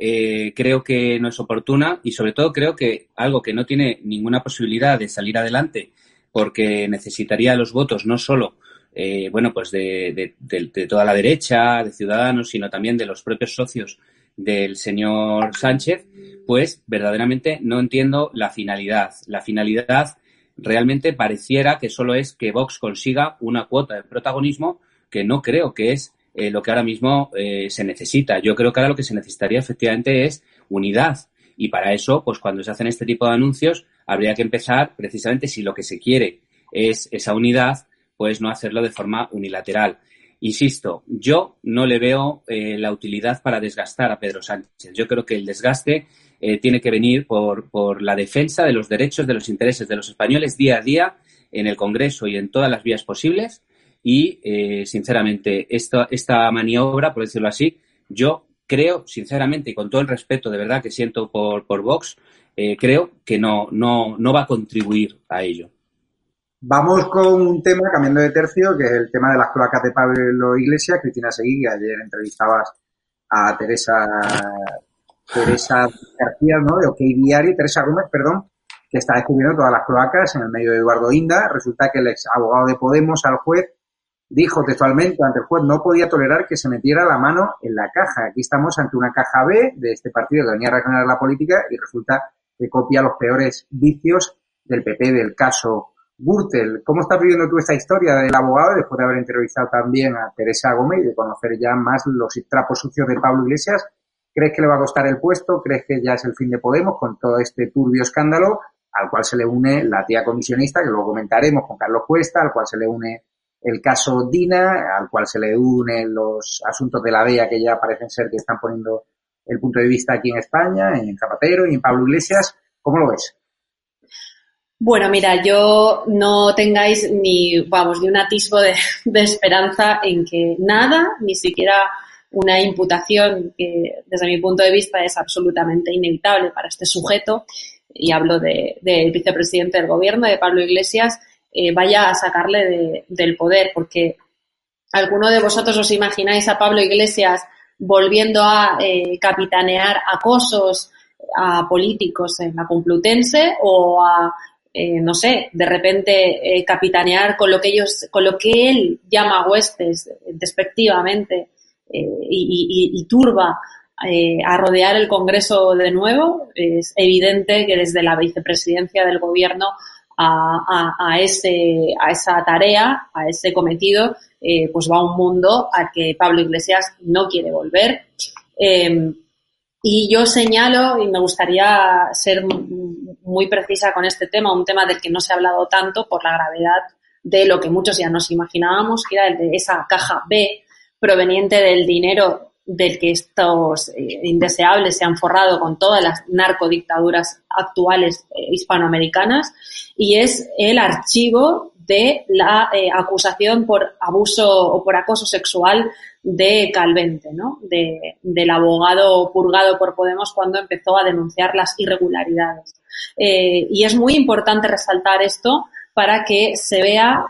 Eh, creo que no es oportuna y sobre todo creo que algo que no tiene ninguna posibilidad de salir adelante porque necesitaría los votos no solo eh, bueno pues de, toda la derecha de ciudadanos sino también de los propios socios del señor Sánchez pues verdaderamente no entiendo la finalidad. La finalidad realmente pareciera que solo es que Vox consiga una cuota de protagonismo que no creo que es eh, lo que ahora mismo eh, se necesita. Yo creo que ahora lo que se necesitaría efectivamente es unidad. Y para eso, pues cuando se hacen este tipo de anuncios, habría que empezar precisamente si lo que se quiere es esa unidad, pues no hacerlo de forma unilateral. Insisto, yo no le veo eh, la utilidad para desgastar a Pedro Sánchez. Yo creo que el desgaste tiene que venir por, por la defensa de los derechos, de los intereses de los españoles día a día en el Congreso y en todas las vías posibles y, eh, sinceramente, esta, esta maniobra, por decirlo así, yo creo, sinceramente, y con todo el respeto de verdad que siento por, por Vox, eh, creo que no, no, no va a contribuir a ello. Vamos con un tema, cambiando de tercio, que es el tema de las cloacas de Pablo Iglesias. Cristina Seguí, ayer entrevistabas a Teresa, Teresa García, ¿no? De OK Diario, Teresa Gómez, perdón, que está descubriendo todas las cloacas en el medio de Eduardo Inda. Resulta que el ex abogado de Podemos al juez Dijo textualmente ante el juez no podía tolerar que se metiera la mano en la caja. Aquí estamos ante una caja B de este partido que venía a la política y resulta que copia los peores vicios del PP del caso Gürtel. ¿Cómo estás viviendo tú esta historia del abogado después de haber entrevistado también a Teresa Gómez y de conocer ya más los trapos sucios de Pablo Iglesias? ¿Crees que le va a costar el puesto? ¿Crees que ya es el fin de Podemos con todo este turbio escándalo al cual se le une la tía comisionista, que luego comentaremos con Carlos Cuesta, al cual se le une el caso Dina, al cual se le unen los asuntos de la DEA que ya parecen ser que están poniendo el punto de vista aquí en España, en Zapatero y en Pablo Iglesias. ¿Cómo lo ves? Bueno, mira, yo no tengáis ni, vamos, ni un atisbo de, esperanza en que nada, ni siquiera una imputación que desde mi punto de vista es absolutamente inevitable para este sujeto, y hablo del de, vicepresidente del gobierno, de Pablo Iglesias, eh, vaya a sacarle de, del poder, porque alguno de vosotros os imagináis a Pablo Iglesias volviendo a eh, capitanear acosos a políticos en la Complutense o a eh, no sé, de repente capitanear con lo que ellos, con lo que él llama huestes despectivamente y, turba a rodear el Congreso de nuevo, es evidente que desde la vicepresidencia del gobierno a, a, a ese, a esa tarea, a ese cometido, pues va un mundo a que Pablo Iglesias no quiere volver. Y yo señalo, y me gustaría ser muy precisa con este tema, un tema del que no se ha hablado tanto por la gravedad de lo que muchos ya nos imaginábamos, que era el de esa caja B proveniente del dinero del que estos eh, indeseables se han forrado con todas las narcodictaduras actuales eh, hispanoamericanas, y es el archivo de la eh, acusación por abuso o por acoso sexual de Calvente, ¿no? De, del abogado purgado por Podemos cuando empezó a denunciar las irregularidades. Y es muy importante resaltar esto para que se vea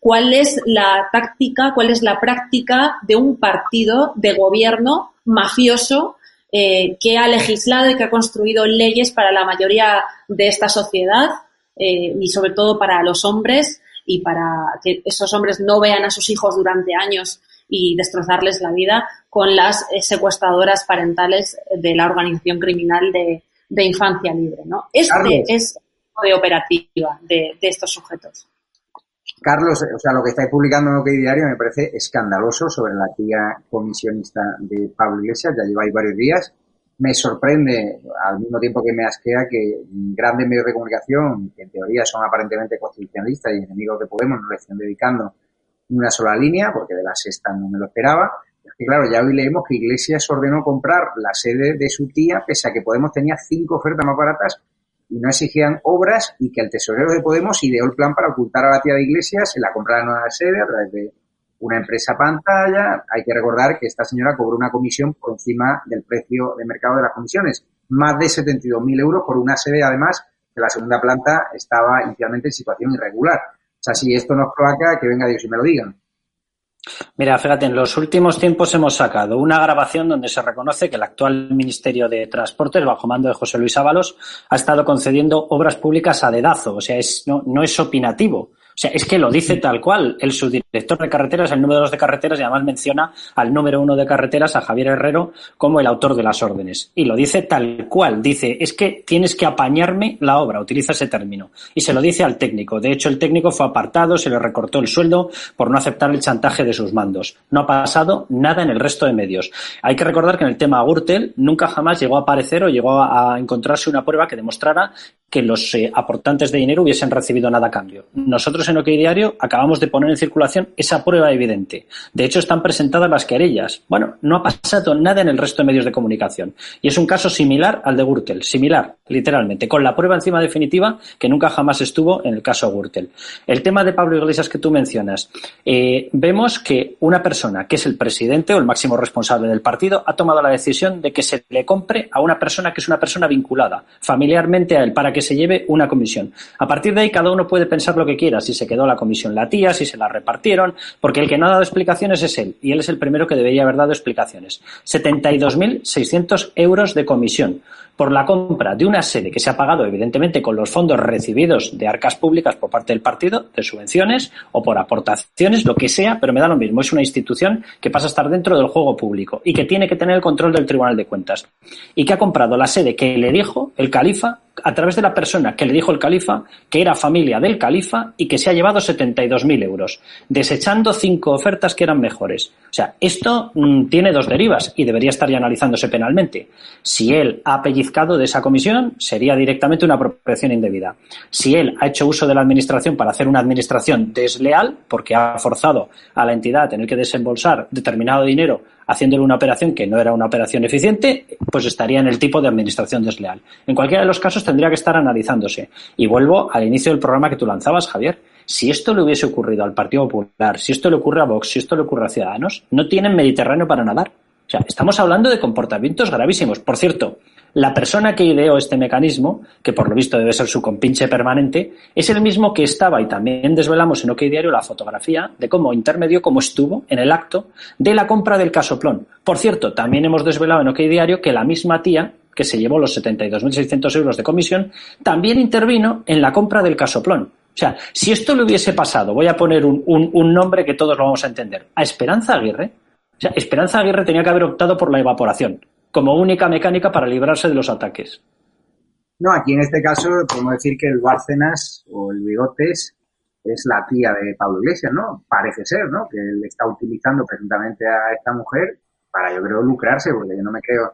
cuál es la táctica, cuál es la práctica de un partido de gobierno mafioso eh, que ha legislado y que ha construido leyes para la mayoría de esta sociedad eh, y sobre todo para los hombres y para que esos hombres no vean a sus hijos durante años y destrozarles la vida con las eh, secuestradoras parentales de la organización criminal de, de Infancia Libre. ¿no? Este Carlos, es de operativa de, de, estos sujetos. Carlos, o sea, lo que estáis publicando en OK Diario me parece escandaloso sobre la tía comisionista de Pablo Iglesias, ya lleváis varios días. Me sorprende, al mismo tiempo que me asquea, que grandes medios de comunicación, que en teoría son aparentemente constitucionalistas y enemigos de Podemos, no le estén dedicando una sola línea, porque de la sexta no me lo esperaba. Y claro, ya hoy leemos que Iglesias ordenó comprar la sede de su tía, pese a que Podemos tenía cinco ofertas más baratas y no exigían obras y que el tesorero de Podemos ideó el plan para ocultar a la tía de Iglesias en la compra de nueva sede a través de una empresa pantalla. Hay que recordar que esta señora cobró una comisión por encima del precio de mercado de las comisiones, más de 72.000 euros por una sede, además, que la segunda planta estaba inicialmente en situación irregular. O sea, si esto nos cloaca, que venga Dios y me lo digan. Mira, fíjate, en los últimos tiempos hemos sacado una grabación donde se reconoce que el actual Ministerio de Transportes, bajo mando de José Luis Ábalos, ha estado concediendo obras públicas a dedazo. O sea, no es opinativo. O sea, es que lo dice tal cual. El subdirector de carreteras, el número dos de carreteras, y además menciona al número uno de carreteras, a Javier Herrero, como el autor de las órdenes. Y lo dice tal cual. Dice, es que tienes que apañarme la obra. Utiliza ese término. Y se lo dice al técnico. De hecho, el técnico fue apartado, se le recortó el sueldo por no aceptar el chantaje de sus mandos. No ha pasado nada en el resto de medios. Hay que recordar que en el tema Gürtel nunca jamás llegó a aparecer o llegó a encontrarse una prueba que demostrara que los eh, aportantes de dinero hubiesen recibido nada a cambio. Nosotros en OK Diario acabamos de poner en circulación esa prueba evidente. De hecho, están presentadas las querellas. Bueno, no ha pasado nada en el resto de medios de comunicación. Y es un caso similar al de Gürtel, similar, literalmente, con la prueba encima definitiva que nunca jamás estuvo en el caso Gürtel. El tema de Pablo Iglesias que tú mencionas, eh, vemos que una persona que es el presidente o el máximo responsable del partido ha tomado la decisión de que se le compre a una persona que es una persona vinculada familiarmente a él para que que se lleve una comisión. A partir de ahí cada uno puede pensar lo que quiera, si se quedó la comisión la tía, si se la repartieron, porque el que no ha dado explicaciones es él, y él es el primero que debería haber dado explicaciones. 72.600 euros de comisión por la compra de una sede que se ha pagado evidentemente con los fondos recibidos de arcas públicas por parte del partido, de subvenciones o por aportaciones, lo que sea, pero me da lo mismo. Es una institución que pasa a estar dentro del juego público y que tiene que tener el control del Tribunal de Cuentas y que ha comprado la sede que le dijo el califa a través de la persona que le dijo el califa que era familia del califa y que se ha llevado 72.000 euros, desechando cinco ofertas que eran mejores. O sea, esto mmm, tiene dos derivas y debería estar ya analizándose penalmente. Si él ha apellizcado confiscado de esa comisión sería directamente una apropiación indebida. Si él ha hecho uso de la administración para hacer una administración desleal, porque ha forzado a la entidad a tener que desembolsar determinado dinero haciéndole una operación que no era una operación eficiente, pues estaría en el tipo de administración desleal. En cualquiera de los casos tendría que estar analizándose. Y vuelvo al inicio del programa que tú lanzabas, Javier. Si esto le hubiese ocurrido al Partido Popular, si esto le ocurre a Vox, si esto le ocurre a Ciudadanos, no tienen Mediterráneo para nadar. O sea, estamos hablando de comportamientos gravísimos. Por cierto, la persona que ideó este mecanismo, que por lo visto debe ser su compinche permanente, es el mismo que estaba, y también desvelamos en OK Diario la fotografía de cómo intermedio, cómo estuvo en el acto de la compra del casoplón. Por cierto, también hemos desvelado en OK Diario que la misma tía, que se llevó los 72.600 euros de comisión, también intervino en la compra del casoplón. O sea, si esto le hubiese pasado, voy a poner un, un, nombre que todos lo vamos a entender, a Esperanza Aguirre, o sea, Esperanza Aguirre tenía que haber optado por la evaporación como única mecánica para librarse de los ataques. No, aquí en este caso podemos decir que el Bárcenas o el Bigotes es la tía de Pablo Iglesias, ¿no? Parece ser, ¿no? Que él está utilizando presuntamente a esta mujer para, yo creo, lucrarse, porque yo no me creo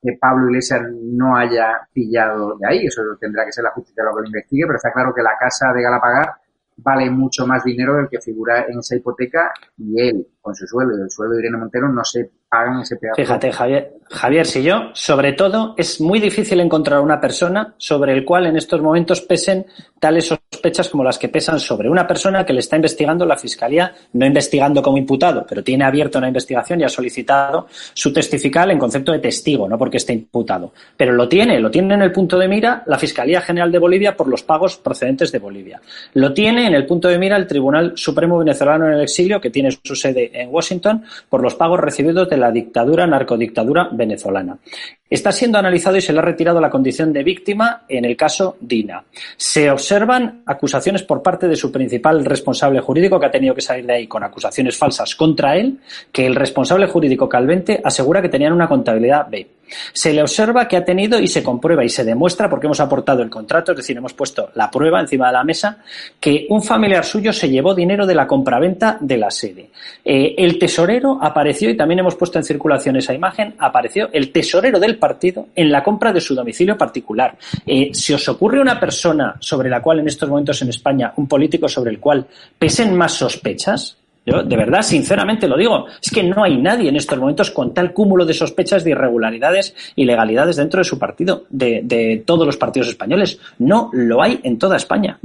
que Pablo Iglesias no haya pillado de ahí. Eso tendrá que ser la justicia lo que lo investigue, pero está claro que la casa de Galapagar vale mucho más dinero del que figura en esa hipoteca y él, con su sueldo y el sueldo de Irene Montero, no se pagan ese pedazo. Fíjate, Javier, Javier, si yo, sobre todo, es muy difícil encontrar una persona sobre el cual en estos momentos pesen tales sospechas como las que pesan sobre una persona que le está investigando la Fiscalía, no investigando como imputado, pero tiene abierta una investigación y ha solicitado su testifical en concepto de testigo, no porque esté imputado. Pero lo tiene, lo tiene en el punto de mira la Fiscalía General de Bolivia por los pagos procedentes de Bolivia. Lo tiene en el punto de mira el Tribunal Supremo Venezolano en el exilio, que tiene su sede en Washington, por los pagos recibidos de la dictadura, narcodictadura venezolana. Está siendo analizado y se le ha retirado la condición de víctima en el caso Dina. Se observan acusaciones por parte de su principal responsable jurídico, que ha tenido que salir de ahí con acusaciones falsas contra él, que el responsable jurídico Calvente asegura que tenían una contabilidad B. Se le observa que ha tenido y se comprueba y se demuestra, porque hemos aportado el contrato, es decir, hemos puesto la prueba encima de la mesa, que un familiar suyo se llevó dinero de la compraventa de la sede. Eh, el tesorero apareció, y también hemos puesto en circulación esa imagen, apareció el tesorero del partido en la compra de su domicilio particular. Eh, si os ocurre una persona sobre la cual en estos momentos en España, un político sobre el cual pesen más sospechas, yo, de verdad, sinceramente lo digo, es que no hay nadie en estos momentos con tal cúmulo de sospechas de irregularidades y ilegalidades dentro de su partido, de, de todos los partidos españoles. No lo hay en toda España.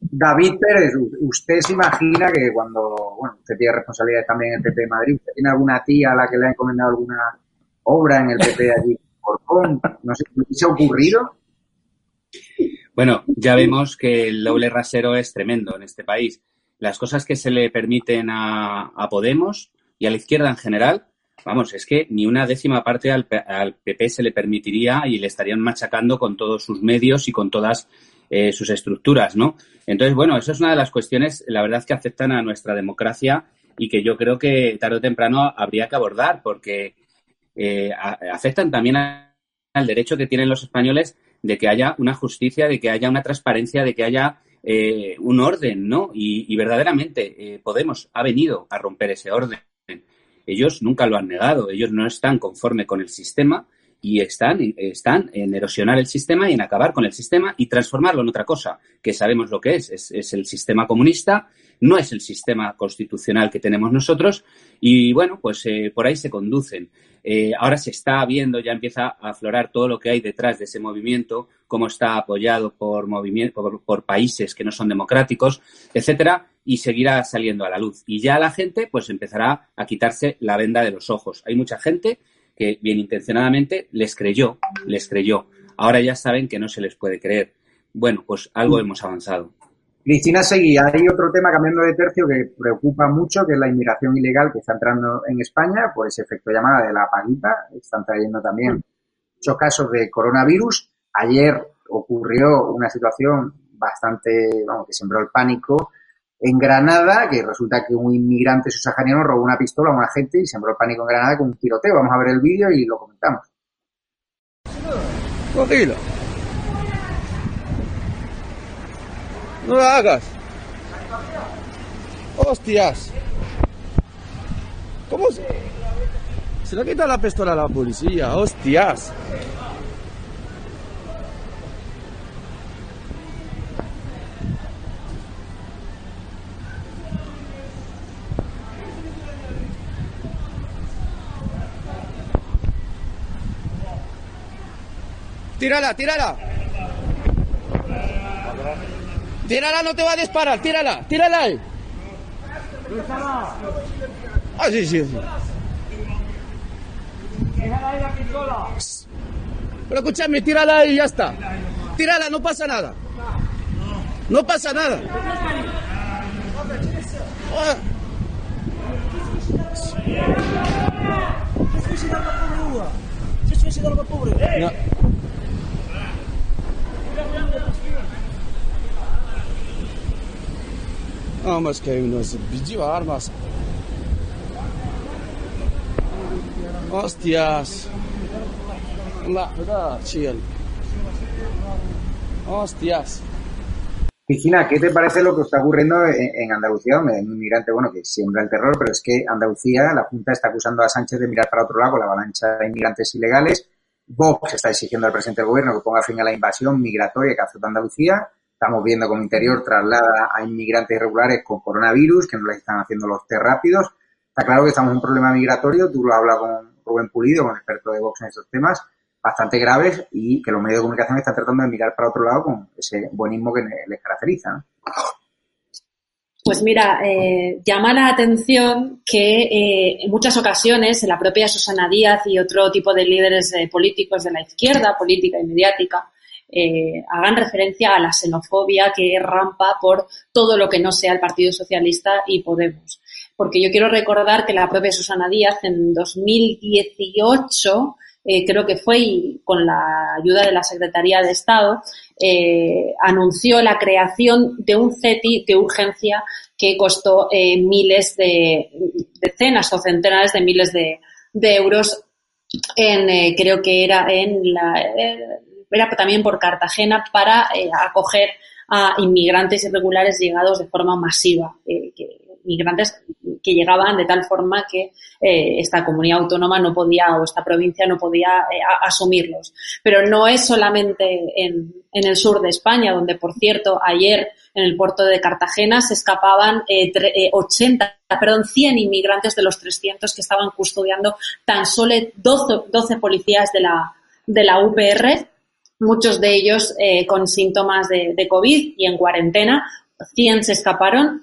David Pérez, ¿usted se imagina que cuando, bueno, usted tiene responsabilidad también en el PP de Madrid, ¿usted tiene alguna tía a la que le ha encomendado alguna obra en el PP allí? Corcón? No sé, ¿se ha ocurrido? Bueno, ya vemos que el doble rasero es tremendo en este país las cosas que se le permiten a, a, Podemos y a la izquierda en general, vamos, es que ni una décima parte al, al, PP se le permitiría y le estarían machacando con todos sus medios y con todas eh, sus estructuras, ¿no? Entonces, bueno, eso es una de las cuestiones, la verdad, que afectan a nuestra democracia y que yo creo que tarde o temprano habría que abordar porque eh, afectan también al derecho que tienen los españoles de que haya una justicia, de que haya una transparencia, de que haya eh, un orden, ¿no? Y, verdaderamente eh, Podemos ha venido a romper ese orden. Ellos nunca lo han negado, ellos no están conforme con el sistema y están, están en erosionar el sistema y en acabar con el sistema y transformarlo en otra cosa, que sabemos lo que es, es el sistema comunista, no es el sistema constitucional que tenemos nosotros y bueno, pues eh, por ahí se conducen. Eh, ahora se está viendo, ya empieza a aflorar todo lo que hay detrás de ese movimiento, cómo está apoyado por, por, por países que no son democráticos, etcétera, y seguirá saliendo a la luz. Y ya la gente, pues empezará a quitarse la venda de los ojos. Hay mucha gente que bien intencionadamente les creyó, les creyó. Ahora ya saben que no se les puede creer. Bueno, pues algo hemos avanzado. Cristina Seguí, hay otro tema cambiando de tercio que preocupa mucho, que es la inmigración ilegal que está entrando en España por ese efecto llamada de la paguita. Están trayendo también muchos casos de coronavirus. Ayer ocurrió una situación bastante, vamos, que sembró el pánico en Granada, que resulta que un inmigrante subsahariano robó una pistola a un agente y sembró el pánico en Granada con un tiroteo. Vamos a ver el vídeo y lo comentamos. Tranquilo. No la hagas. Hostias. ¿Cómo se... Se le ha quitado la pistola a la policía, hostias. Tírala, tírala. Tírala, no te va a disparar, tírala, tírala ahí. Ah, sí, sí, sí. Pero escúchame, tírala ahí y ya está. Tírala, no pasa nada. No pasa nada. Ah. No. No, mas que nos pediu armas. Hostias. La verdad, chill. Hostias. Cristina, ¿qué te parece lo que está ocurriendo en, Andalucía? Un inmigrante, bueno, que siembra el terror, pero es que Andalucía, la Junta está acusando a Sánchez de mirar para otro lado con la avalancha de inmigrantes ilegales. Vox está exigiendo al presidente del gobierno que ponga fin a la invasión migratoria que azota Andalucía. Estamos viendo como Interior traslada a inmigrantes irregulares con coronavirus, que no les están haciendo los test rápidos. Está claro que estamos en un problema migratorio, tú lo has hablado con Rubén Pulido, con experto de Vox en estos temas, bastante graves y que los medios de comunicación están tratando de mirar para otro lado con ese buenismo que les caracteriza. Pues mira, eh, llama la atención que eh, en muchas ocasiones la propia Susana Díaz y otro tipo de líderes eh, políticos de la izquierda, política y mediática, eh, hagan referencia a la xenofobia que rampa por todo lo que no sea el Partido Socialista y Podemos. Porque yo quiero recordar que la propia Susana Díaz en 2018 eh, creo que fue, con la ayuda de la Secretaría de Estado, eh, anunció la creación de un CETI de urgencia que costó eh, miles de, decenas o centenares de miles de, de euros en, eh, creo que era en la, eh, era también por Cartagena para eh, acoger a inmigrantes irregulares llegados de forma masiva, eh, que, inmigrantes que llegaban de tal forma que eh, esta comunidad autónoma no podía o esta provincia no podía eh, asumirlos. Pero no es solamente en, el sur de España, donde por cierto ayer en el puerto de Cartagena se escapaban eh, tre- eh, 80, perdón, 100 inmigrantes de los 300 que estaban custodiando tan solo 12, 12 policías de la, de la UPR, muchos de ellos eh, con síntomas de, de COVID y en cuarentena. 100 se escaparon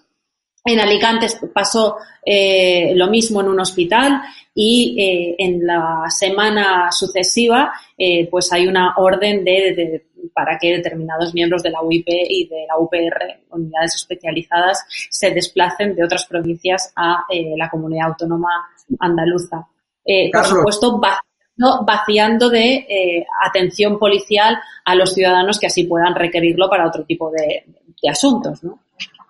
en Alicante pasó eh, lo mismo en un hospital y eh, en la semana sucesiva eh, pues hay una orden de, de- para que determinados miembros de la UIP y de la UPR, unidades especializadas, se desplacen de otras provincias a eh, la comunidad autónoma andaluza. Eh, por supuesto, vaciando, vaciando de eh, atención policial a los ciudadanos que así puedan requerirlo para otro tipo de, asuntos, ¿no?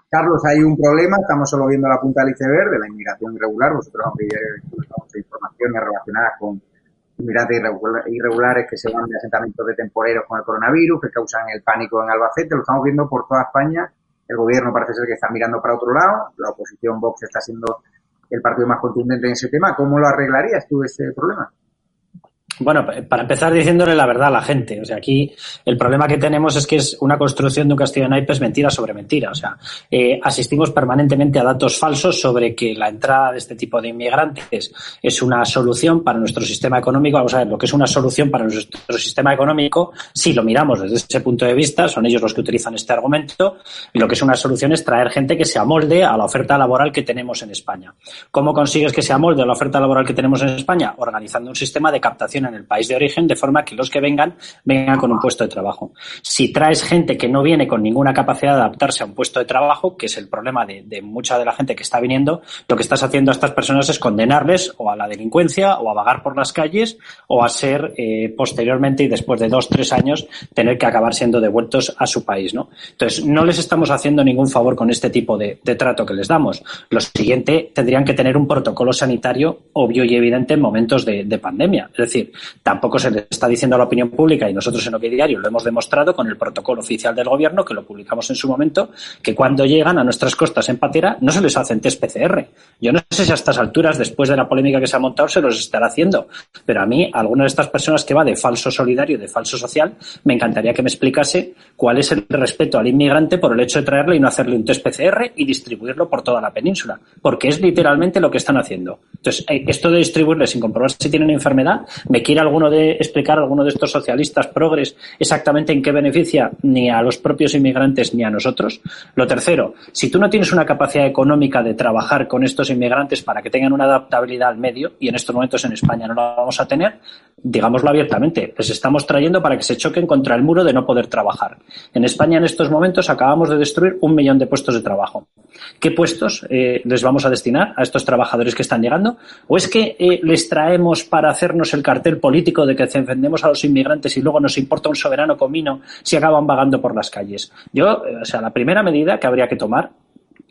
Carlos, hay un problema, estamos solo viendo la punta del iceberg de la inmigración irregular. Vosotros aunque ya informaciones relacionadas con inmigrantes irregula- irregulares que se van de asentamientos de temporeros con el coronavirus, que causan el pánico en Albacete. Lo estamos viendo por toda España. El gobierno parece ser que está mirando para otro lado. La oposición Vox está siendo el partido más contundente en ese tema. ¿Cómo lo arreglarías tú ese problema? Bueno, pa- para empezar diciéndole la verdad a la gente. O sea, aquí el problema que tenemos es que es una construcción de un castillo de naipes mentira sobre mentira. O sea, eh, asistimos permanentemente a datos falsos sobre que la entrada de este tipo de inmigrantes es una solución para nuestro sistema económico. Vamos a ver, lo que es una solución para nuestro sistema económico, si lo miramos desde ese punto de vista, son ellos los que utilizan este argumento. Y lo que es una solución es traer gente que se amolde a la oferta laboral que tenemos en España. ¿Cómo consigues que se amolde a la oferta laboral que tenemos en España? Organizando un sistema de captación en el país de origen de forma que los que vengan vengan con un puesto de trabajo. Si traes gente que no viene con ninguna capacidad de adaptarse a un puesto de trabajo, que es el problema de, mucha de la gente que está viniendo, lo que estás haciendo a estas personas es condenarles o a la delincuencia o a vagar por las calles o a ser eh, posteriormente y después de dos, tres años tener que acabar siendo devueltos a su país. ¿no? Entonces, no les estamos haciendo ningún favor con este tipo de, trato que les damos. Lo siguiente, tendrían que tener un protocolo sanitario obvio y evidente en momentos de pandemia. Es decir, tampoco se le está diciendo a la opinión pública, y nosotros en OK Diario lo hemos demostrado con el protocolo oficial del gobierno, que lo publicamos en su momento, que cuando llegan a nuestras costas en patera no se les hacen test PCR. Yo no sé si a estas alturas, después de la polémica que se ha montado, se los estará haciendo. Pero a mí, alguna de estas personas que va de falso solidario, de falso social, me encantaría que me explicase cuál es el respeto al inmigrante por el hecho de traerle y no hacerle un test PCR y distribuirlo por toda la península. Porque es literalmente lo que están haciendo. Entonces, eh, esto de distribuirle sin comprobar si tienen enfermedad me ¿Me quiere alguno de explicar alguno de estos socialistas progres exactamente en qué beneficia ni a los propios inmigrantes ni a nosotros? Lo tercero, si tú no tienes una capacidad económica de trabajar con estos inmigrantes para que tengan una adaptabilidad al medio, y en estos momentos en España no la vamos a tener, digámoslo abiertamente, les estamos trayendo para que se choquen contra el muro de no poder trabajar. En España en estos momentos acabamos de destruir un millón de puestos de trabajo. ¿Qué puestos eh, les vamos a destinar a estos trabajadores que están llegando? ¿O es que eh, les traemos para hacernos el cartel político de que defendemos a los inmigrantes y luego nos importa un soberano comino si acaban vagando por las calles? Yo, eh, o sea, la primera medida que habría que tomar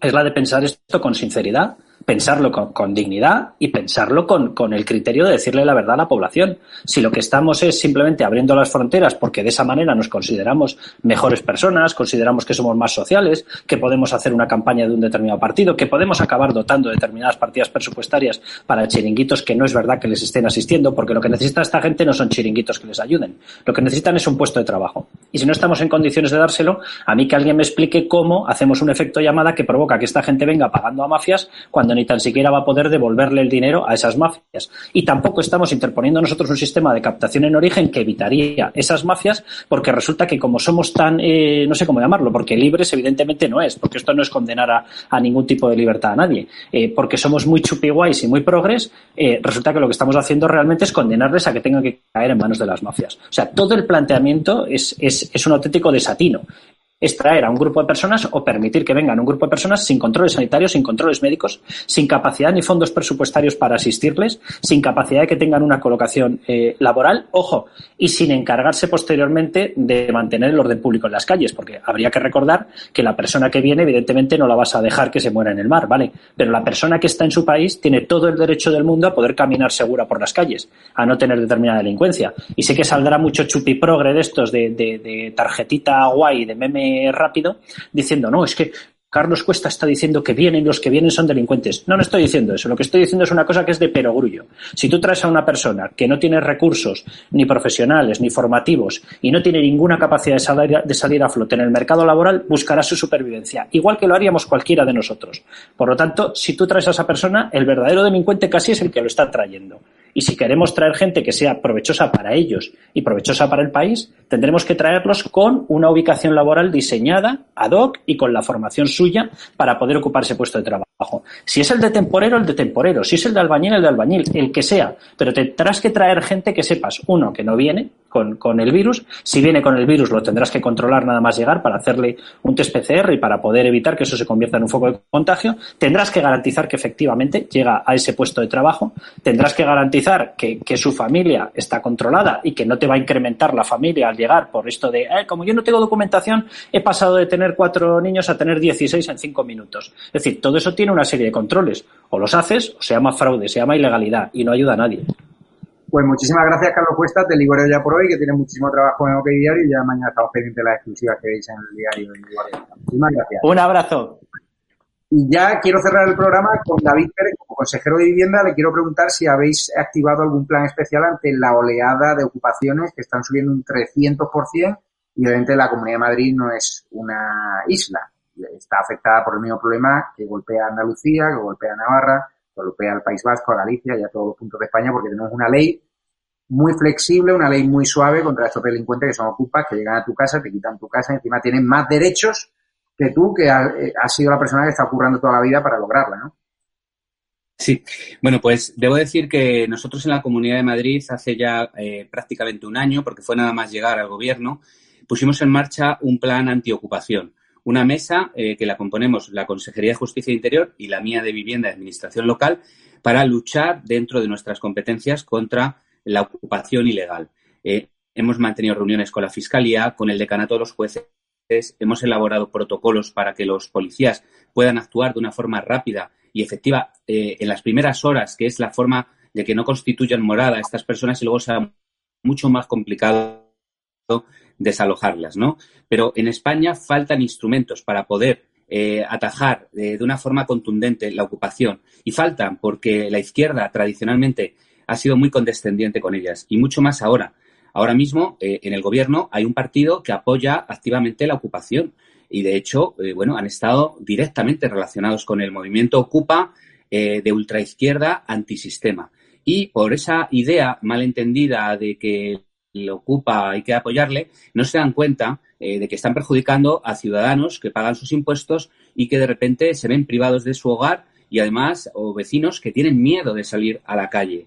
es la de pensar esto con sinceridad, pensarlo con, dignidad y pensarlo con, con, el criterio de decirle la verdad a la población. Si lo que estamos es simplemente abriendo las fronteras porque de esa manera nos consideramos mejores personas, consideramos que somos más sociales, que podemos hacer una campaña de un determinado partido, que podemos acabar dotando determinadas partidas presupuestarias para chiringuitos que no es verdad que les estén asistiendo, porque lo que necesita esta gente no son chiringuitos que les ayuden. Lo que necesitan es un puesto de trabajo. Y si no estamos en condiciones de dárselo, a mí que alguien me explique cómo hacemos un efecto llamada que provoca que esta gente venga pagando a mafias cuando ni tan siquiera va a poder devolverle el dinero a esas mafias. Y tampoco estamos interponiendo nosotros un sistema de captación en origen que evitaría esas mafias, porque resulta que como somos tan, eh, no sé cómo llamarlo, porque libres evidentemente no es, porque esto no es condenar a, ningún tipo de libertad a nadie, eh, porque somos muy chupiguays y muy progres, eh, resulta que lo que estamos haciendo realmente es condenarles a que tengan que caer en manos de las mafias. O sea, todo el planteamiento es, es, es un auténtico desatino es traer a un grupo de personas o permitir que vengan un grupo de personas sin controles sanitarios, sin controles médicos, sin capacidad ni fondos presupuestarios para asistirles, sin capacidad de que tengan una colocación eh, laboral, ojo, y sin encargarse posteriormente de mantener el orden público en las calles, porque habría que recordar que la persona que viene, evidentemente, no la vas a dejar que se muera en el mar, ¿vale? Pero la persona que está en su país tiene todo el derecho del mundo a poder caminar segura por las calles, a no tener determinada delincuencia. Y sé que saldrá mucho chupiprogre de estos, de, tarjetita guay, de meme rápido diciendo, no, es que Carlos Cuesta está diciendo que vienen, los que vienen son delincuentes. No, no estoy diciendo eso. Lo que estoy diciendo es una cosa que es de perogrullo. Si tú traes a una persona que no tiene recursos ni profesionales ni formativos y no tiene ninguna capacidad de salir, de salir a flote en el mercado laboral, buscará su supervivencia, igual que lo haríamos cualquiera de nosotros. Por lo tanto, si tú traes a esa persona, el verdadero delincuente casi es el que lo está trayendo. Y si queremos traer gente que sea provechosa para ellos y provechosa para el país, tendremos que traerlos con una ubicación laboral diseñada ad hoc y con la formación suya para poder ocupar ese puesto de trabajo. Si es el de temporero, el de temporero. Si es el de albañil, el de albañil, el que sea. Pero tendrás que traer gente que sepas, uno, que no viene con, el virus. Si viene con el virus, lo tendrás que controlar nada más llegar para hacerle un test PCR y para poder evitar que eso se convierta en un foco de contagio. Tendrás que garantizar que efectivamente llega a ese puesto de trabajo. Tendrás que garantizar que, su familia está controlada y que no te va a incrementar la familia al llegar por esto de, eh, como yo no tengo documentación, he pasado de tener cuatro niños a tener 16 en cinco minutos. Es decir, todo eso tiene una serie de controles. O los haces o se llama fraude, se llama ilegalidad y no ayuda a nadie. Pues muchísimas gracias, Carlos Cuesta. Te libero ya por hoy, que tiene muchísimo trabajo en OK Diario y ya mañana estamos pendientes de las exclusivas que veis en el diario. Muchísimas gracias. Un abrazo. Y ya quiero cerrar el programa con David Pérez, como consejero de vivienda. Le quiero preguntar si habéis activado algún plan especial ante la oleada de ocupaciones que están subiendo un 300% y obviamente la Comunidad de Madrid no es una isla. Está afectada por el mismo problema que golpea a Andalucía, que golpea a Navarra, que golpea al País Vasco, a Galicia y a todos los puntos de España porque tenemos una ley muy flexible, una ley muy suave contra estos delincuentes que son ocupas, que llegan a tu casa, te quitan tu casa y encima tienen más derechos que tú, que eh, has sido la persona que está currando toda la vida para lograrla, ¿no? Sí, bueno, pues debo decir que nosotros en la Comunidad de Madrid hace ya eh, prácticamente un año, porque fue nada más llegar al gobierno, pusimos en marcha un plan antiocupación, una mesa eh, que la componemos la Consejería de Justicia e Interior y la mía de Vivienda y Administración Local para luchar dentro de nuestras competencias contra la ocupación ilegal. hemos mantenido reuniones con la Fiscalía, con el decanato de los jueces hemos elaborado protocolos para que los policías puedan actuar de una forma rápida y efectiva eh, en las primeras horas, que es la forma de que no constituyan morada a estas personas y luego sea mucho más complicado desalojarlas, ¿no? Pero en España faltan instrumentos para poder eh, atajar eh, de una forma contundente la ocupación y faltan porque la izquierda tradicionalmente ha sido muy condescendiente con ellas y mucho más ahora. Ahora mismo, eh, en el gobierno hay un partido que apoya activamente la ocupación y, de hecho, bueno, han estado directamente relacionados con el movimiento Ocupa de ultraizquierda antisistema. Y por esa idea malentendida de que le ocupa hay que apoyarle, no se dan cuenta eh, de que están perjudicando a ciudadanos que pagan sus impuestos y que de repente se ven privados de su hogar y además o vecinos que tienen miedo de salir a la calle.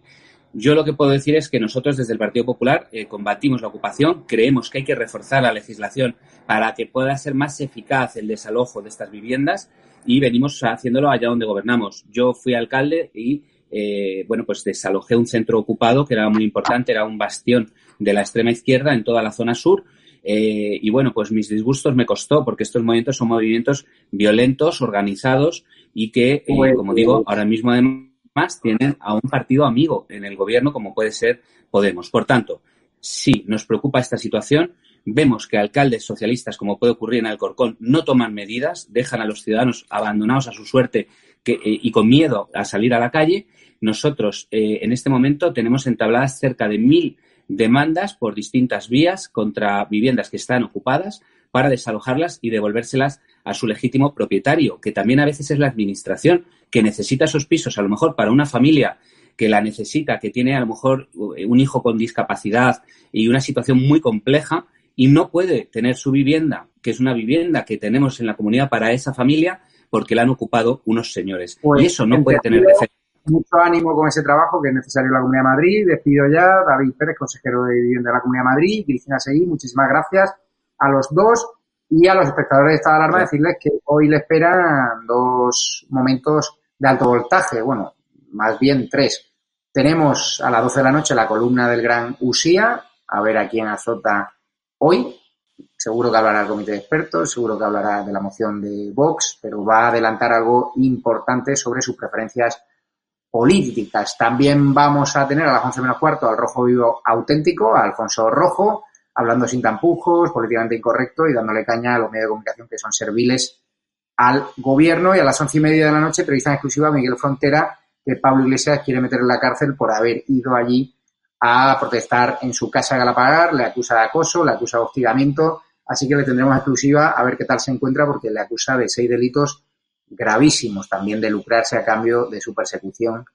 Yo lo que puedo decir es que nosotros desde el Partido Popular eh, combatimos la ocupación, creemos que hay que reforzar la legislación para que pueda ser más eficaz el desalojo de estas viviendas y venimos haciéndolo allá donde gobernamos. Yo fui alcalde y eh, bueno, pues desalojé un centro ocupado que era muy importante, era un bastión de la extrema izquierda en toda la zona sur. Eh, y bueno, pues mis disgustos me costó porque estos movimientos son movimientos violentos, organizados y que, pues, como digo, ahora mismo además más tienen a un partido amigo en el gobierno como puede ser Podemos. Por tanto, si nos preocupa esta situación, vemos que alcaldes socialistas, como puede ocurrir en Alcorcón, no toman medidas, dejan a los ciudadanos abandonados a su suerte eh, y con miedo a salir a la calle. Nosotros, eh, en este momento, tenemos entabladas cerca de mil demandas por distintas vías contra viviendas que están ocupadas para desalojarlas y devolvérselas a su legítimo propietario, que también a veces es la administración, que necesita esos pisos, a lo mejor para una familia que la necesita, que tiene a lo mejor un hijo con discapacidad y una situación muy compleja y no puede tener su vivienda, que es una vivienda que tenemos en la comunidad para esa familia, porque la han ocupado unos señores. Pues, y eso no puede tener defecto. Mucho ánimo con ese trabajo que es necesario en la Comunidad de Madrid. Despido ya David Pérez, consejero de Vivienda de la Comunidad de Madrid, Cristina Seguí, muchísimas gracias a los dos y a los espectadores de esta alarma decirles que hoy le esperan dos momentos de alto voltaje, bueno, más bien tres. Tenemos a las 12 de la noche la columna del gran Usía, a ver a quién azota hoy. Seguro que hablará el comité de expertos, seguro que hablará de la moción de Vox, pero va a adelantar algo importante sobre sus preferencias políticas. También vamos a tener a las 11 menos cuarto al Rojo Vivo auténtico, a Alfonso Rojo, hablando sin tampujos, políticamente incorrecto y dándole caña a los medios de comunicación que son serviles al gobierno. Y a las once y media de la noche, entrevista en exclusiva a Miguel Frontera, que Pablo Iglesias quiere meter en la cárcel por haber ido allí a protestar en su casa Galapagar, le acusa de acoso, le acusa de hostigamiento, así que le tendremos exclusiva a ver qué tal se encuentra porque le acusa de seis delitos gravísimos, también de lucrarse a cambio de su persecución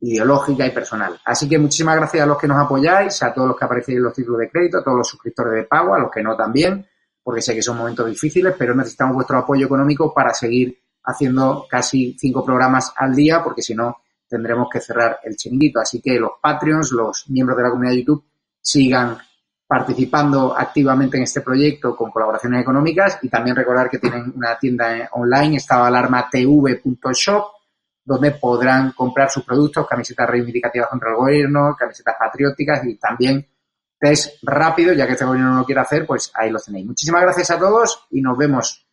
ideológica y personal. Así que muchísimas gracias a los que nos apoyáis, a todos los que aparecéis en los títulos de crédito, a todos los suscriptores de pago, a los que no también, porque sé que son momentos difíciles, pero necesitamos vuestro apoyo económico para seguir haciendo casi cinco programas al día, porque si no tendremos que cerrar el chiringuito. Así que los Patreons, los miembros de la comunidad de YouTube, sigan participando activamente en este proyecto con colaboraciones económicas y también recordar que tienen una tienda online, estadoalarmatv.shop, donde podrán comprar sus productos, camisetas reivindicativas contra el gobierno, camisetas patrióticas y también test rápido, ya que este gobierno no lo quiere hacer, pues ahí lo tenéis. Muchísimas gracias a todos y nos vemos